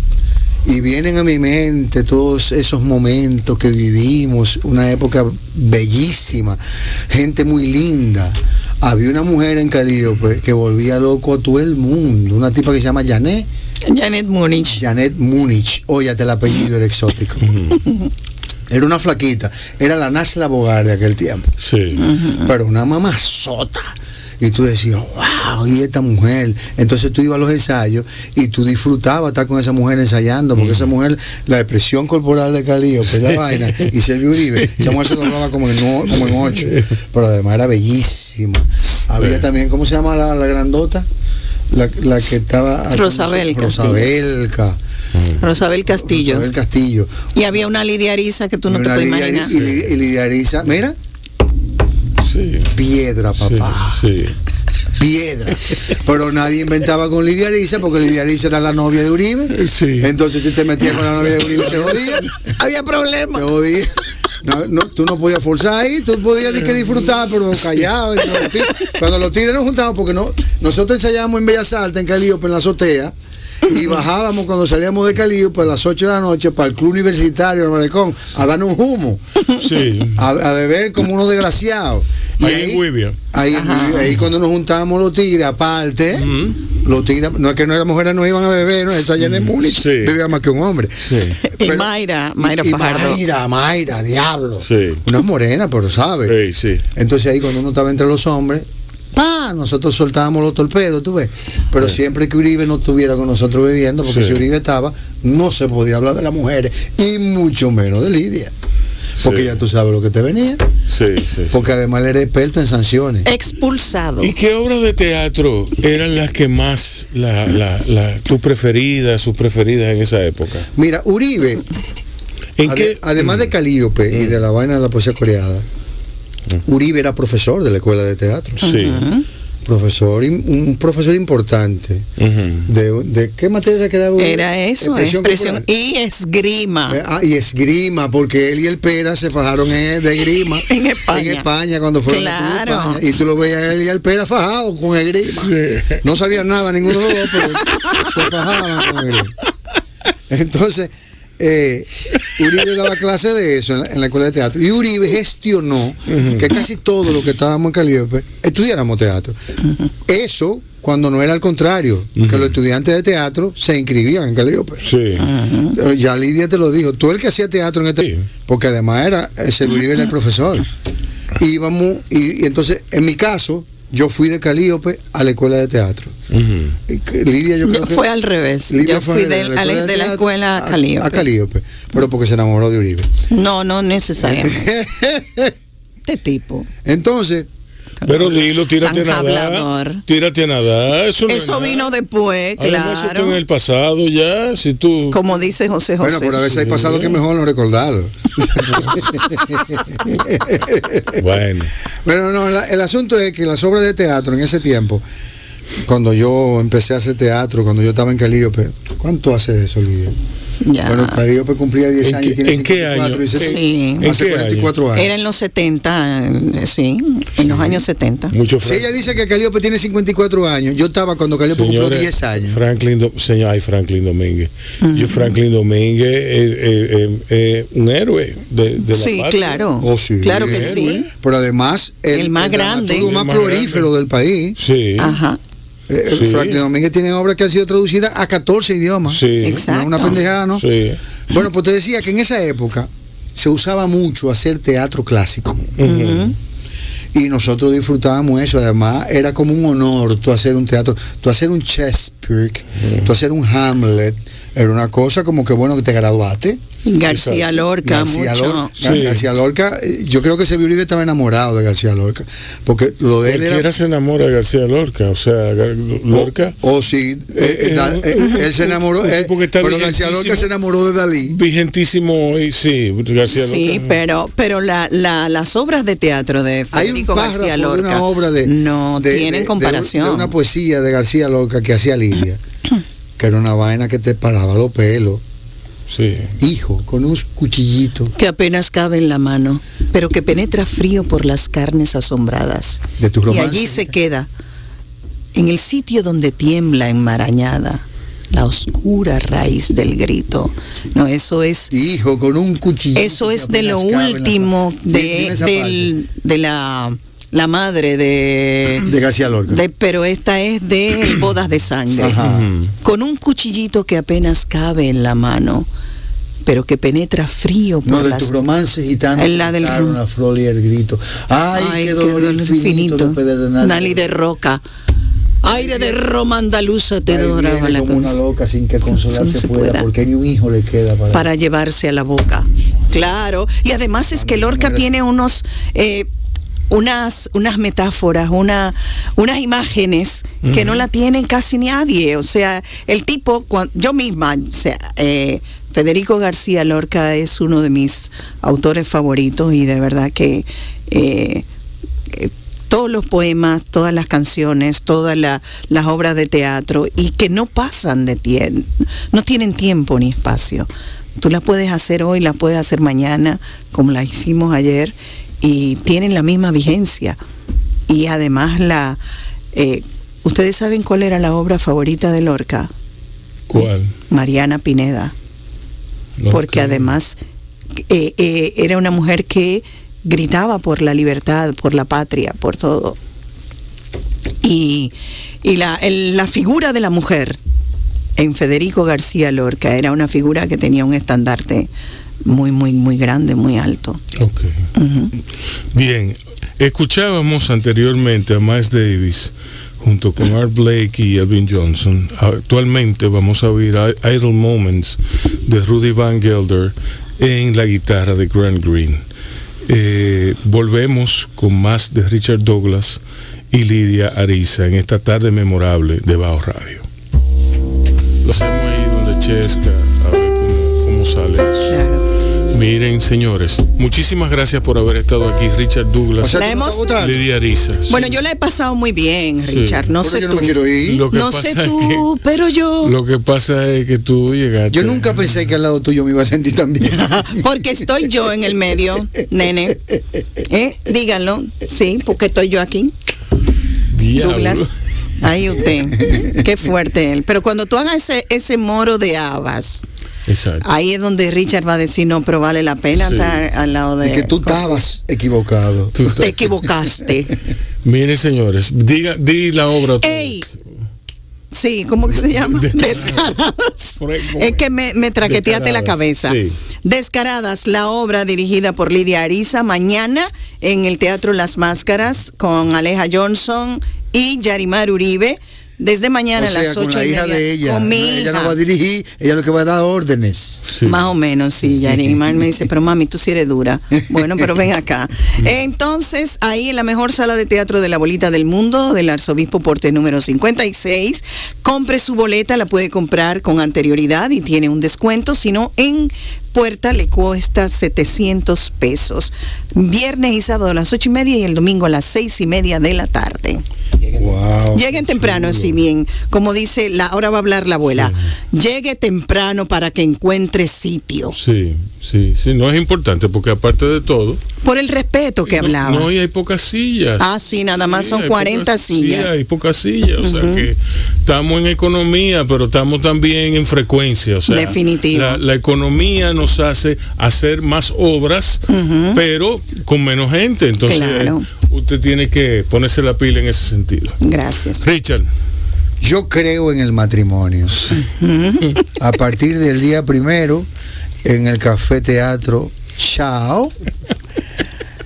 Speaker 2: y vienen a mi mente todos esos momentos que vivimos, una época bellísima, gente muy linda. Había una mujer en Calliope que volvía loco a todo el mundo, una tipa que se llama Janet.
Speaker 3: Janet Múnich.
Speaker 2: Janet Múnich, óyate el apellido era exótico. Era una flaquita. Era la Nasla Bogar de aquel tiempo.
Speaker 1: Sí.
Speaker 2: Pero una mamazota. Y tú decías, wow, y esta mujer. Entonces tú ibas a los ensayos y tú disfrutabas estar con esa mujer ensayando, porque esa mujer, la expresión corporal de Calío, pues la [laughs] vaina, y Sergio Uribe, esa mujer se doblaba como en, como en ocho. Pero además era bellísima. Había también, ¿cómo se llama la, la grandota? La, la, que estaba
Speaker 3: Rosabel
Speaker 2: Rosabelca.
Speaker 3: Rosabel Castillo.
Speaker 2: Rosabel Castillo.
Speaker 3: Y había una Lidia Arisa que tú no te puedes imaginar.
Speaker 2: y, y, Lidia Arisa mira
Speaker 1: sí.
Speaker 2: piedra papá
Speaker 1: sí,
Speaker 2: piedra. Pero nadie inventaba con Lidia Arisa porque Lidia Arisa era la novia de Uribe.
Speaker 1: Sí.
Speaker 2: Entonces si te metías con la novia de Uribe te jodía.
Speaker 3: Había problemas.
Speaker 2: Te jodía. No, no, tú no podías forzar ahí, tú podías que disfrutar, pero callado. Cuando los tigres nos juntábamos, porque no, nosotros ensayábamos en Bellas Artes, en Calíope, en la azotea, y bajábamos cuando salíamos de Calíope a las 8 de la noche para el club universitario, el malecón, a darnos un humo,
Speaker 1: sí.
Speaker 2: a, beber como unos desgraciados.
Speaker 1: Y ahí,
Speaker 2: ahí, ahí, cuando nos juntábamos los tigres, aparte, los tigres, no es que no las mujeres no iban a beber, no, esa llena de Múnich sí. bebía más que un hombre.
Speaker 3: y Mayra, Mayra Fajardo.
Speaker 2: Mayra, Mayra, diablo.
Speaker 1: Sí.
Speaker 2: Una morena, pero sabe.
Speaker 1: Sí, sí.
Speaker 2: Entonces ahí cuando uno estaba entre los hombres, pa, nosotros soltábamos los torpedos, tú ves. Pero siempre que Uribe no estuviera con nosotros bebiendo, porque si Uribe estaba, no se podía hablar de las mujeres, y mucho menos de Lidia. Porque ya tú sabes lo que te venía.
Speaker 1: Sí, sí.
Speaker 2: Porque además eres experto en sanciones.
Speaker 3: Expulsado.
Speaker 1: ¿Y qué obras de teatro eran las que más, la, la, la, tu preferida, sus preferidas en esa época?
Speaker 2: Mira, Uribe, ¿En qué? además de mm. Calíope y de la vaina de la poesía coreada, mm. Uribe era profesor de la escuela de teatro.
Speaker 1: Sí
Speaker 2: profesor, un profesor importante. de, de, qué materia quedaba?
Speaker 3: Era eso, expresión, y esgrima.
Speaker 2: Eh, ah, y esgrima, porque él y el Pera se fajaron de esgrima [laughs]
Speaker 3: en España.
Speaker 2: En España cuando fueron
Speaker 3: claro.
Speaker 2: a España. Y tú lo veías él y el Pera fajados con esgrima. No sabían nada ninguno de los dos, pero [laughs] se fajaban con esgrima. Entonces, eh, Uribe daba clase de eso en la, escuela de teatro. Y Uribe gestionó que casi todo lo que estábamos en Caliope estudiáramos teatro. Eso cuando no era al contrario, que los estudiantes de teatro se inscribían en Caliope.
Speaker 1: Sí.
Speaker 2: Ya Lidia te lo dijo, tú el que hacía teatro en este... Porque además era, ese Uribe era el profesor. Íbamos, y entonces, en mi caso, yo fui de Calíope a la escuela de teatro.
Speaker 3: Lidia, yo creo que. Fue al revés. yo fui de, la, escuela a Calíope.
Speaker 2: A, Calíope, pero porque se enamoró de Uribe.
Speaker 3: No, no necesariamente. [laughs] este tipo.
Speaker 2: Entonces,
Speaker 1: Pero dilo, tírate a nadar. Tírate a nadar. Eso,
Speaker 3: eso vino después, claro. Eso
Speaker 1: en el pasado ya, si tú...
Speaker 3: Como dice José José.
Speaker 2: Bueno, pero a veces hay pasado que mejor no recordarlo. [laughs]
Speaker 1: bueno.
Speaker 2: Pero no, el asunto es que las obras de teatro en ese tiempo cuando yo empecé a hacer teatro, cuando yo estaba en Calíope, ¿cuánto hace de eso, Lidia? Ya. Bueno, Calíope cumplía 10 años y tiene 54
Speaker 1: y
Speaker 3: sí.
Speaker 2: hace 44 años.
Speaker 3: Era en los 70, sí, en los años 70.
Speaker 2: Mucho si ella dice que Calíope tiene 54 años, yo estaba cuando Calíope cumplió 10 años.
Speaker 1: Franklin, señor, ay, Franklin Domínguez. Yo, Franklin Domínguez, es un héroe de, de la
Speaker 3: Sí, claro.
Speaker 2: Oh, sí.
Speaker 3: Claro que sí.
Speaker 2: Pero además,
Speaker 3: el, más grande.
Speaker 2: El más prolífero del país.
Speaker 1: Sí.
Speaker 3: Ajá.
Speaker 2: Eh, Franklin Domínguez tiene obras que han sido traducidas a 14 idiomas.
Speaker 1: Sí.
Speaker 3: Exacto.
Speaker 2: una pendejada, ¿no?
Speaker 1: Sí.
Speaker 2: Bueno, pues te decía que en esa época se usaba mucho hacer teatro clásico. Y nosotros disfrutábamos eso. Además, era como un honor tú hacer un teatro, tú hacer un Shakespeare, tú hacer un Hamlet. Era una cosa como que bueno que te graduaste.
Speaker 3: García Lorca,
Speaker 2: García
Speaker 3: mucho.
Speaker 2: Lorca, García Lorca, eh, yo creo que ese Uribe estaba enamorado de García Lorca, porque lo de él
Speaker 1: era... se enamora de García Lorca, o sea, Lorca...
Speaker 2: O, oh, sí, eh, eh, él se enamoró, pero García Lorca se enamoró de Dalí.
Speaker 1: Vigentísimo, sí, García Lorca.
Speaker 3: Sí, pero, pero la, la, las obras de teatro de Federico García Lorca
Speaker 2: una obra de,
Speaker 3: no tienen comparación.
Speaker 2: De, una poesía de García Lorca que hacía Lidia, que era una vaina que te paraba los pelos
Speaker 1: Sí.
Speaker 2: Hijo, con un cuchillito.
Speaker 3: Que apenas cabe en la mano, pero que penetra frío por las carnes asombradas.
Speaker 2: De tu
Speaker 3: romance. Y allí se queda, en el sitio donde tiembla enmarañada la oscura raíz del grito. No, eso es.
Speaker 2: Hijo, con un cuchillo.
Speaker 3: Eso es de lo último de, de la la madre de
Speaker 2: de García Lorca.
Speaker 3: pero esta es de Bodas de Sangre. Con un cuchillito que apenas cabe en la mano, pero que penetra frío por
Speaker 2: no, de
Speaker 3: las...
Speaker 2: tu romance gitano.
Speaker 3: En la del
Speaker 2: una flor y el grito. Ay, qué, dolor, infinito, de
Speaker 3: Nali de roca. Aire de Roma andaluza te doraba
Speaker 2: la como una loca sin que [laughs] consolarse pueda, porque ni un hijo le queda para,
Speaker 3: para llevarse a la boca. Claro, y además es que Lorca tiene unos eh, unas, unas metáforas, una, unas imágenes que no la tienen casi nadie. O sea, el tipo, yo misma, eh, Federico García Lorca es uno de mis autores favoritos y de verdad que eh, eh, todos los poemas, todas las canciones, todas las obras de teatro y que no pasan de tiempo, no tienen tiempo ni espacio. Tú las puedes hacer hoy, las puedes hacer mañana, como la hicimos ayer, y tienen la misma vigencia. Y además la... Eh, ¿Ustedes saben cuál era la obra favorita de Lorca?
Speaker 1: ¿Cuál?
Speaker 3: Mariana Pineda. Porque además eh, eh, era una mujer que gritaba por la libertad, por la patria, por todo. Y, y la, la figura de la mujer en Federico García Lorca era una figura que tenía un estandarte muy, muy, muy grande, muy alto.
Speaker 1: Ok. Bien, escuchábamos anteriormente a Miles Davis junto con Art Blake y Elvin Johnson. Actualmente vamos a oír Idle Moments de Rudy Van Gelder en la guitarra de Grant Green. Eh, volvemos con más de Richard Douglas y Lidia Ariza en esta tarde memorable de Bajo Radio. Lo hacemos ahí donde Chesca, a ver cómo, cómo sale eso. Miren, señores, muchísimas gracias por haber estado aquí, Richard Douglas. Lidia Ariza.
Speaker 3: Bueno, yo la he pasado muy bien, Richard. No sé tú.
Speaker 2: No,
Speaker 3: no sé tú, pero yo.
Speaker 1: Lo que pasa es que tú llegaste.
Speaker 2: Yo nunca pensé que al lado tuyo me iba a sentir tan bien. [laughs]
Speaker 3: porque estoy yo en el medio, nene. ¿Eh? Díganlo. Sí, porque estoy yo aquí. Douglas. Ahí usted. Qué fuerte él. Pero cuando tú hagas ese, ese moro de habas Ahí es donde Richard va a decir, no, pero vale la pena estar al lado de...
Speaker 2: Y que tú estabas equivocado.
Speaker 3: Te equivocaste. [laughs]
Speaker 1: Mire, señores, diga, di la obra.
Speaker 3: ¡Ey! Sí, ¿cómo que se llama? Descaradas. [laughs] Es que me, me traqueteaste la cabeza. Descaradas, la obra dirigida por Lidia Ariza, mañana en el Teatro Las Máscaras con Aleja Johnson y Yarimar Uribe desde mañana
Speaker 2: O
Speaker 3: a las
Speaker 2: sea, con
Speaker 3: 8
Speaker 2: la
Speaker 3: y
Speaker 2: hija
Speaker 3: media.
Speaker 2: de ella.
Speaker 3: Con mi
Speaker 2: Ella no va a dirigir, ella lo que va a dar órdenes.
Speaker 1: Sí.
Speaker 3: Más o menos, sí, Yarimar me dice, pero mami, tú sí eres dura. [laughs] Bueno, pero ven acá. Entonces, ahí en la mejor sala de teatro de la bolita del mundo, del arzobispo Porte número 56, compre su boleta, la puede comprar con anterioridad y tiene un descuento, si no, en puerta le cuesta 700 pesos. Viernes y sábado a las 8 y media y el domingo a las 6 y media de la tarde.
Speaker 2: Wow.
Speaker 3: Lleguen temprano, si bien, como dice, la, ahora va a hablar la abuela, llegue temprano para que encuentre sitio.
Speaker 1: Sí, sí, sí, no es importante porque aparte de todo,
Speaker 3: Por el respeto que
Speaker 1: no,
Speaker 3: hablaba.
Speaker 1: no, y hay pocas sillas.
Speaker 3: ah, sí, nada más
Speaker 1: Sí,
Speaker 3: son
Speaker 1: hay
Speaker 3: 40
Speaker 1: pocas-
Speaker 3: sillas.
Speaker 1: Sí, hay pocas sillas. O sea que estamos en economía, pero estamos también en frecuencia. O sea,
Speaker 3: Definitivo.
Speaker 1: La, la economía nos hace hacer más obras, pero con menos gente. Entonces,
Speaker 3: Claro.
Speaker 1: usted tiene que ponerse la pila en ese sentido.
Speaker 3: Gracias.
Speaker 1: Richard,
Speaker 2: Yo creo en el matrimonio. A partir del día primero, en el Café Teatro, chao.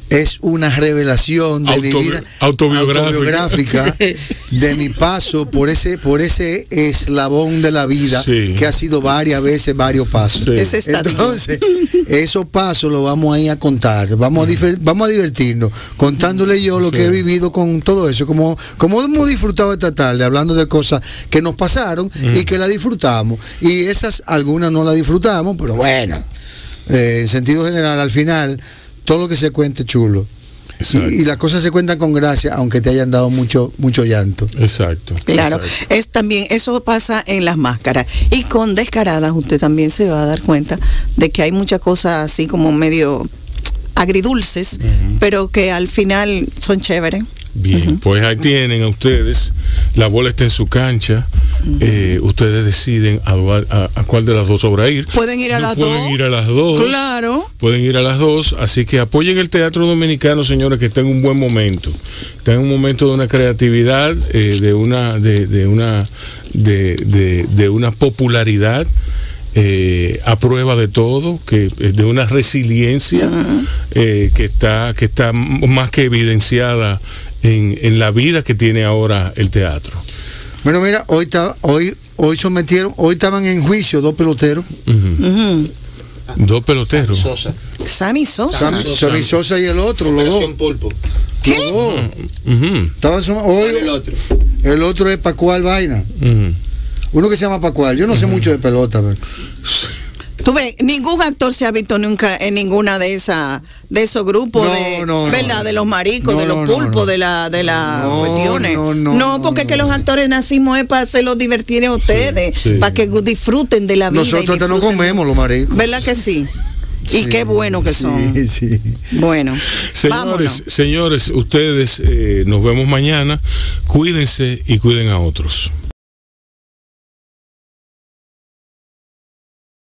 Speaker 2: Es una revelación de mi vida
Speaker 1: autobiográfica.
Speaker 2: autobiográfica de mi paso por ese por ese eslabón de la vida
Speaker 1: Sí.
Speaker 2: que ha sido varias veces varios pasos.
Speaker 1: Sí.
Speaker 2: Entonces, esos pasos los vamos a ir a contar, vamos a, vamos a divertirnos, contándole yo lo
Speaker 1: Sí.
Speaker 2: que he vivido con todo eso, como, como hemos disfrutado esta tarde, hablando de cosas que nos pasaron y que la disfrutamos. Y esas, algunas no las disfrutamos, pero bueno, eh, en sentido general, al final, todo lo que se cuente chulo. Y, y las cosas se cuentan con gracia, aunque te hayan dado mucho, mucho llanto.
Speaker 1: exacto.
Speaker 3: Claro,
Speaker 1: exacto.
Speaker 3: es también eso pasa en las máscaras y con descaradas usted también se va a dar cuenta de que hay muchas cosas así como medio agridulces, pero que al final son chéveres.
Speaker 1: Bien, pues ahí tienen a ustedes, la bola está en su cancha, eh, ustedes deciden a, a- a cuál de las dos obras ir.
Speaker 3: Pueden ir a las
Speaker 1: Pueden
Speaker 3: dos.
Speaker 1: ir a las dos.
Speaker 3: Claro.
Speaker 1: Pueden ir a las dos, así que apoyen el teatro dominicano, señores, que está en un buen momento. Está en un momento de una creatividad, eh, de una, de, de una, de, de- de una popularidad. Eh, a prueba de todo, que eh, de una resiliencia eh, que está que está más que evidenciada en, en la vida que tiene ahora el teatro.
Speaker 2: Bueno, mira, hoy ta- hoy hoy sometieron, hoy estaban en juicio dos peloteros.
Speaker 1: Dos peloteros.
Speaker 4: Sosa.
Speaker 3: Sammy Sosa.
Speaker 4: Sammy
Speaker 2: Sammy,
Speaker 4: Sosa.
Speaker 2: Sammy Sosa y el otro, los dos.
Speaker 4: Pulpo.
Speaker 2: Los dos. Estaban hoy,
Speaker 4: ¿Cuál el otro?
Speaker 2: el otro es Pacual Vaina. Uno que se llama Pacual. Yo no sé mucho de pelota, pero.
Speaker 3: Tú ves, ningún actor se ha visto nunca en ninguna de esas de esos grupos
Speaker 2: No,
Speaker 3: de
Speaker 2: no, no.
Speaker 3: ¿verdad? de los maricos,
Speaker 2: No,
Speaker 3: de los pulpos,
Speaker 2: no.
Speaker 3: de la de las
Speaker 2: No,
Speaker 3: cuestiones.
Speaker 2: no, no, no,
Speaker 3: porque es que los actores nacimos es para hacerlos divertir a ustedes,
Speaker 1: sí.
Speaker 3: para que disfruten de la vida.
Speaker 2: Nosotros hasta no comemos los maricos.
Speaker 3: ¿Verdad que sí? Y
Speaker 2: Sí,
Speaker 3: qué bueno que son.
Speaker 2: Sí, sí.
Speaker 3: Bueno,
Speaker 1: Señores,
Speaker 3: vámonos.
Speaker 1: señores, ustedes eh, nos vemos mañana. Cuídense y cuiden a otros.